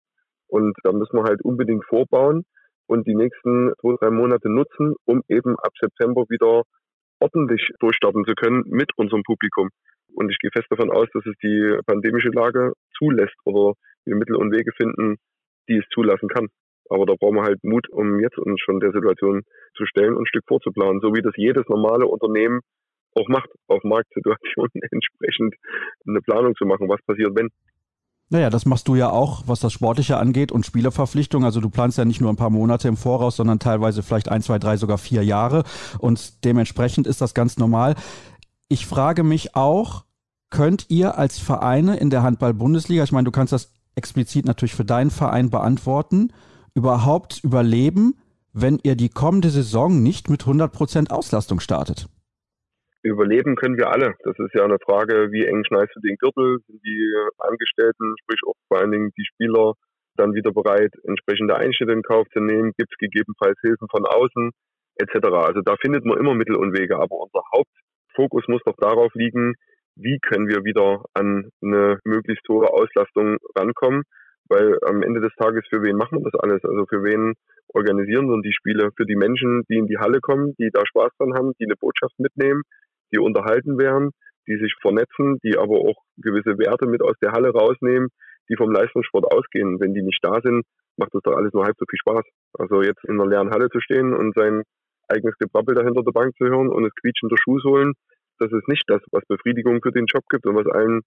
Und da müssen wir halt unbedingt vorbauen und die nächsten zwei, drei Monate nutzen, um eben ab September wieder ordentlich durchstarten zu können mit unserem Publikum. Und ich gehe fest davon aus, dass es die pandemische Lage zulässt oder wir Mittel und Wege finden, die es zulassen kann. Aber da brauchen wir halt Mut, um jetzt uns schon der Situation zu stellen und ein Stück vorzuplanen, so wie das jedes normale Unternehmen auch macht, auf Marktsituationen entsprechend eine Planung zu machen, was passiert, wenn. Naja, das machst du ja auch, was das Sportliche angeht und Spielerverpflichtung. Also du planst ja nicht nur ein paar Monate im Voraus, sondern teilweise vielleicht ein, zwei, drei, sogar vier Jahre. Und dementsprechend ist das ganz normal. Ich frage mich auch, könnt ihr als Vereine in der Handball-Bundesliga, ich meine, du kannst das explizit natürlich für deinen Verein beantworten, überhaupt überleben, wenn ihr die kommende Saison nicht mit 100% Auslastung startet? Überleben können wir alle. Das ist ja eine Frage, wie eng schneidest du den Gürtel? Sind die Angestellten, sprich auch vor allen Dingen die Spieler, dann wieder bereit, entsprechende Einschnitte in Kauf zu nehmen? Gibt es gegebenenfalls Hilfen von außen etc.? Also da findet man immer Mittel und Wege. Aber unser Hauptfokus muss doch darauf liegen, wie können wir wieder an eine möglichst hohe Auslastung rankommen. Weil am Ende des Tages, für wen machen wir das alles? Also für wen organisieren wir die Spiele? Für die Menschen, die in die Halle kommen, die da Spaß dran haben, die eine Botschaft mitnehmen, die unterhalten werden, die sich vernetzen, die aber auch gewisse Werte mit aus der Halle rausnehmen, die vom Leistungssport ausgehen. Wenn die nicht da sind, macht das doch alles nur halb so viel Spaß. Also jetzt in einer leeren Halle zu stehen und sein eigenes Gebrabbel dahinter der Bank zu hören und es quietschender Schuh holen, das ist nicht das, was Befriedigung für den Job gibt und was allen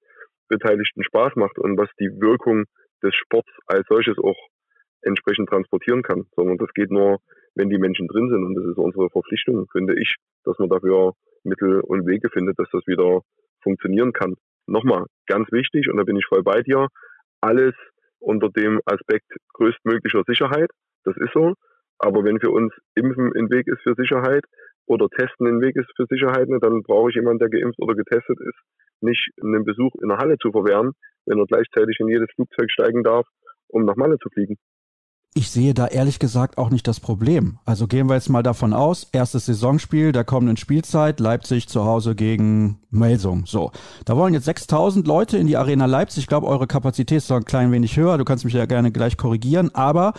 Beteiligten Spaß macht und was die Wirkung des Sports als solches auch entsprechend transportieren kann, sondern das geht nur, wenn die Menschen drin sind und das ist unsere Verpflichtung, finde ich, dass man dafür Mittel und Wege findet, dass das wieder funktionieren kann. Nochmal, ganz wichtig, und da bin ich voll bei dir, alles unter dem Aspekt größtmöglicher Sicherheit. Das ist so. Aber wenn für uns Impfen ein Weg ist für Sicherheit oder Testen ein Weg ist für Sicherheit, ne, dann brauche ich jemanden, der geimpft oder getestet ist, nicht einen Besuch in der Halle zu verwehren, wenn er gleichzeitig in jedes Flugzeug steigen darf, um nach Malle zu fliegen ich sehe da ehrlich gesagt auch nicht das Problem. Also gehen wir jetzt mal davon aus, erstes Saisonspiel der kommenden Spielzeit, Leipzig zu Hause gegen Melsung. So, da wollen jetzt 6000 Leute in die Arena Leipzig. Ich glaube, eure Kapazität ist noch ein klein wenig höher. Du kannst mich ja gerne gleich korrigieren, aber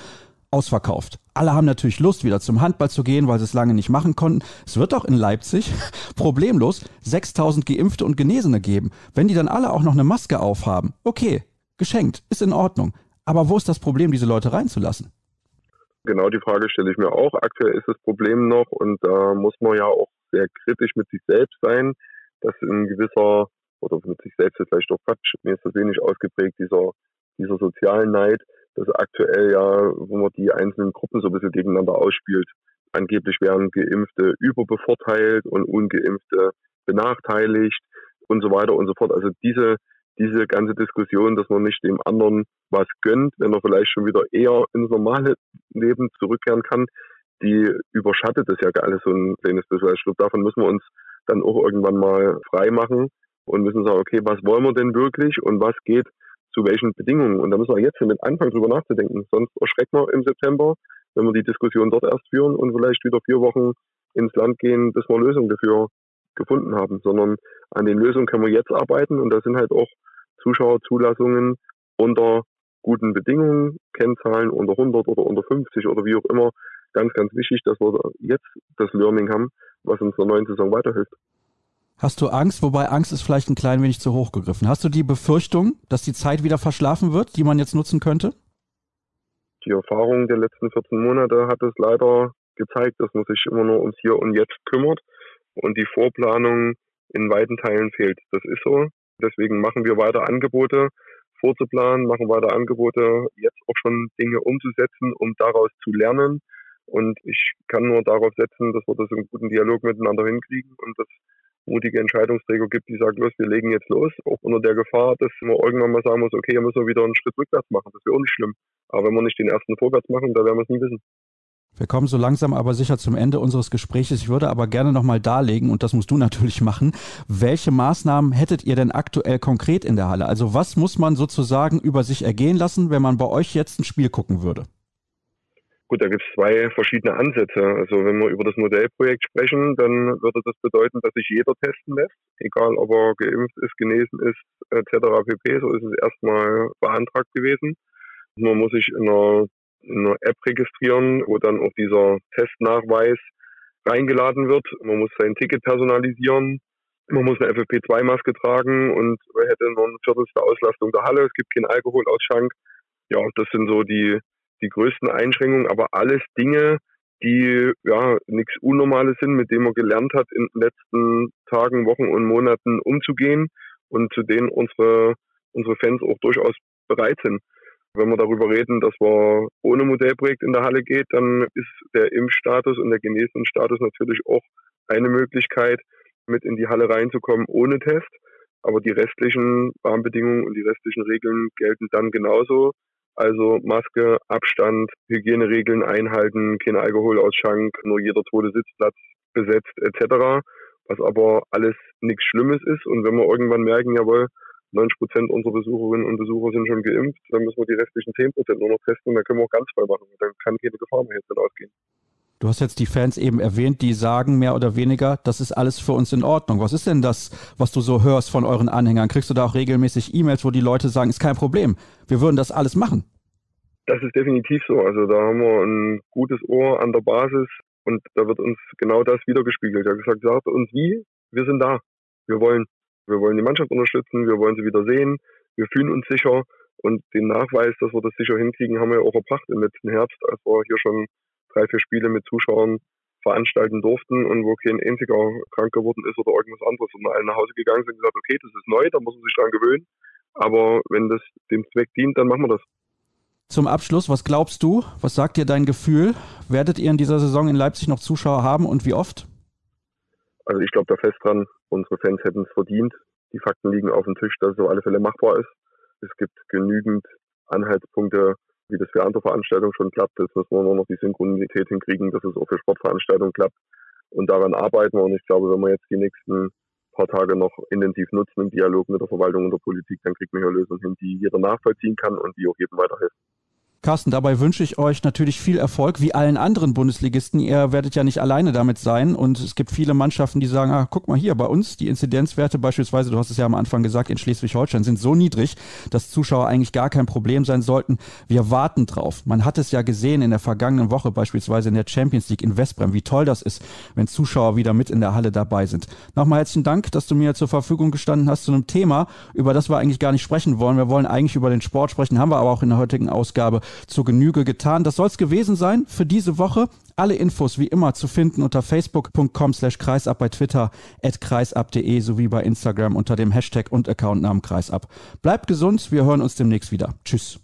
ausverkauft. Alle haben natürlich Lust, wieder zum Handball zu gehen, weil sie es lange nicht machen konnten. Es wird doch in Leipzig problemlos 6000 Geimpfte und Genesene geben. Wenn die dann alle auch noch eine Maske aufhaben, okay, geschenkt, ist in Ordnung. Aber wo ist das Problem, diese Leute reinzulassen? Genau die Frage stelle ich mir auch. Aktuell ist das Problem noch und da muss man ja auch sehr kritisch mit sich selbst sein, dass ein gewisser, oder mit sich selbst ist vielleicht doch Quatsch, mir ist das wenig ausgeprägt, dieser, dieser sozialen Neid, dass aktuell ja, wo man die einzelnen Gruppen so ein bisschen gegeneinander ausspielt. Angeblich werden Geimpfte überbevorteilt und Ungeimpfte benachteiligt und so weiter und so fort. Also diese, diese ganze Diskussion, dass man nicht dem anderen was gönnt, wenn er vielleicht schon wieder eher ins normale Leben zurückkehren kann, die überschattet das ja alles so ein kleines bisschen. Ich glaube, davon müssen wir uns dann auch irgendwann mal frei machen und müssen sagen, okay, was wollen wir denn wirklich und was geht zu welchen Bedingungen? Und da müssen wir jetzt mit anfangen, drüber nachzudenken. Sonst erschrecken wir im September, wenn wir die Diskussion dort erst führen und vielleicht wieder vier Wochen ins Land gehen, bis wir Lösungen dafür gefunden haben, sondern an den Lösungen können wir jetzt arbeiten und da sind halt auch Zuschauerzulassungen unter guten Bedingungen, Kennzahlen unter 100 oder unter 50 oder wie auch immer, ganz, ganz wichtig, dass wir jetzt das Learning haben, was uns in der neuen Saison weiterhilft. Hast du Angst, wobei Angst ist vielleicht ein klein wenig zu hoch gegriffen. Hast du die Befürchtung, dass die Zeit wieder verschlafen wird, die man jetzt nutzen könnte? Die Erfahrung der letzten 14 Monate hat es leider gezeigt, dass man sich immer nur ums Hier und Jetzt kümmert und die Vorplanung in weiten Teilen fehlt. Das ist so. Deswegen machen wir weiter Angebote vorzuplanen, machen weiter Angebote, jetzt auch schon Dinge umzusetzen, um daraus zu lernen. Und ich kann nur darauf setzen, dass wir das im guten Dialog miteinander hinkriegen und dass mutige Entscheidungsträger gibt, die sagen, los, wir legen jetzt los, auch unter der Gefahr, dass man irgendwann mal sagen muss, okay, hier müssen wir wieder einen Schritt rückwärts machen. Das wäre auch nicht schlimm. Aber wenn wir nicht den ersten vorwärts machen, da werden wir es nie wissen. Wir kommen so langsam aber sicher zum Ende unseres Gesprächs. Ich würde aber gerne nochmal darlegen, und das musst du natürlich machen, welche Maßnahmen hättet ihr denn aktuell konkret in der Halle? Also was muss man sozusagen über sich ergehen lassen, wenn man bei euch jetzt ein Spiel gucken würde? Gut, da gibt es zwei verschiedene Ansätze. Also wenn wir über das Modellprojekt sprechen, dann würde das bedeuten, dass sich jeder testen lässt, egal ob er geimpft ist, genesen ist, etc. pp. So ist es erstmal beantragt gewesen. Man muss sich in einer eine App registrieren, wo dann auch dieser Testnachweis reingeladen wird. Man muss sein Ticket personalisieren. Man muss eine FFP2-Maske tragen und hätte nur ein Viertel der Auslastung der Halle. Es gibt keinen Alkohol aus Schank. Ja, das sind so die, die größten Einschränkungen, aber alles Dinge, die ja nichts Unnormales sind, mit denen man gelernt hat, in den letzten Tagen, Wochen und Monaten umzugehen und zu denen unsere, unsere Fans auch durchaus bereit sind. Wenn wir darüber reden, dass wir ohne Modellprojekt in der Halle geht, dann ist der Impfstatus und der Genesenenstatus natürlich auch eine Möglichkeit, mit in die Halle reinzukommen ohne Test. Aber die restlichen Rahmenbedingungen und die restlichen Regeln gelten dann genauso. Also Maske, Abstand, Hygieneregeln einhalten, kein Alkoholausschank, nur jeder zweite Sitzplatz besetzt etc. Was aber alles nichts Schlimmes ist. Und wenn wir irgendwann merken, jawohl, 90 Prozent unserer Besucherinnen und Besucher sind schon geimpft, dann müssen wir die restlichen 10 Prozent nur noch testen und dann können wir auch ganz voll machen. Dann kann keine Gefahr mehr jetzt ausgehen. Du hast jetzt die Fans eben erwähnt, die sagen mehr oder weniger, das ist alles für uns in Ordnung. Was ist denn das, was du so hörst von euren Anhängern? Kriegst du da auch regelmäßig E-Mails, wo die Leute sagen, ist kein Problem, wir würden das alles machen? Das ist definitiv so. Also da haben wir ein gutes Ohr an der Basis und da wird uns genau das wiedergespiegelt. Er hat gesagt, sagt uns wie, wir sind da. Wir wollen, wir wollen die Mannschaft unterstützen, wir wollen sie wieder sehen, wir fühlen uns sicher und den Nachweis, dass wir das sicher hinkriegen, haben wir auch erbracht im letzten Herbst, als wir hier schon drei, vier Spiele mit Zuschauern veranstalten durften und wo kein einziger krank geworden ist oder irgendwas anderes und alle nach Hause gegangen sind und gesagt, okay, das ist neu, da muss man sich dran gewöhnen. Aber wenn das dem Zweck dient, dann machen wir das. Zum Abschluss, was glaubst du? Was sagt dir dein Gefühl? Werdet ihr in dieser Saison in Leipzig noch Zuschauer haben und wie oft? Also ich glaube da fest dran, unsere Fans hätten es verdient. Die Fakten liegen auf dem Tisch, dass es auf alle Fälle machbar ist. Es gibt genügend Anhaltspunkte, wie das für andere Veranstaltungen schon klappt. Jetzt müssen wir nur noch die Synchronität hinkriegen, dass es auch für Sportveranstaltungen klappt. Und daran arbeiten wir. Und ich glaube, wenn wir jetzt die nächsten paar Tage noch intensiv nutzen im Dialog mit der Verwaltung und der Politik, dann kriegt man hier Lösungen hin, die jeder nachvollziehen kann und die auch jedem weiterhelfen. Carsten, dabei wünsche ich euch natürlich viel Erfolg, wie allen anderen Bundesligisten. Ihr werdet ja nicht alleine damit sein. Und es gibt viele Mannschaften, die sagen, ah, guck mal hier, bei uns, die Inzidenzwerte beispielsweise, du hast es ja am Anfang gesagt, in Schleswig-Holstein sind so niedrig, dass Zuschauer eigentlich gar kein Problem sein sollten. Wir warten drauf. Man hat es ja gesehen in der vergangenen Woche, beispielsweise in der Champions League in Westbrem, wie toll das ist, wenn Zuschauer wieder mit in der Halle dabei sind. Nochmal herzlichen Dank, dass du mir zur Verfügung gestanden hast zu einem Thema, über das wir eigentlich gar nicht sprechen wollen. Wir wollen eigentlich über den Sport sprechen, haben wir aber auch in der heutigen Ausgabe zur Genüge getan. Das soll es gewesen sein für diese Woche. Alle Infos wie immer zu finden unter facebook.com slash kreisab, bei Twitter at kreisab.de sowie bei Instagram unter dem Hashtag und Accountnamen kreisab. Bleibt gesund, wir hören uns demnächst wieder. Tschüss.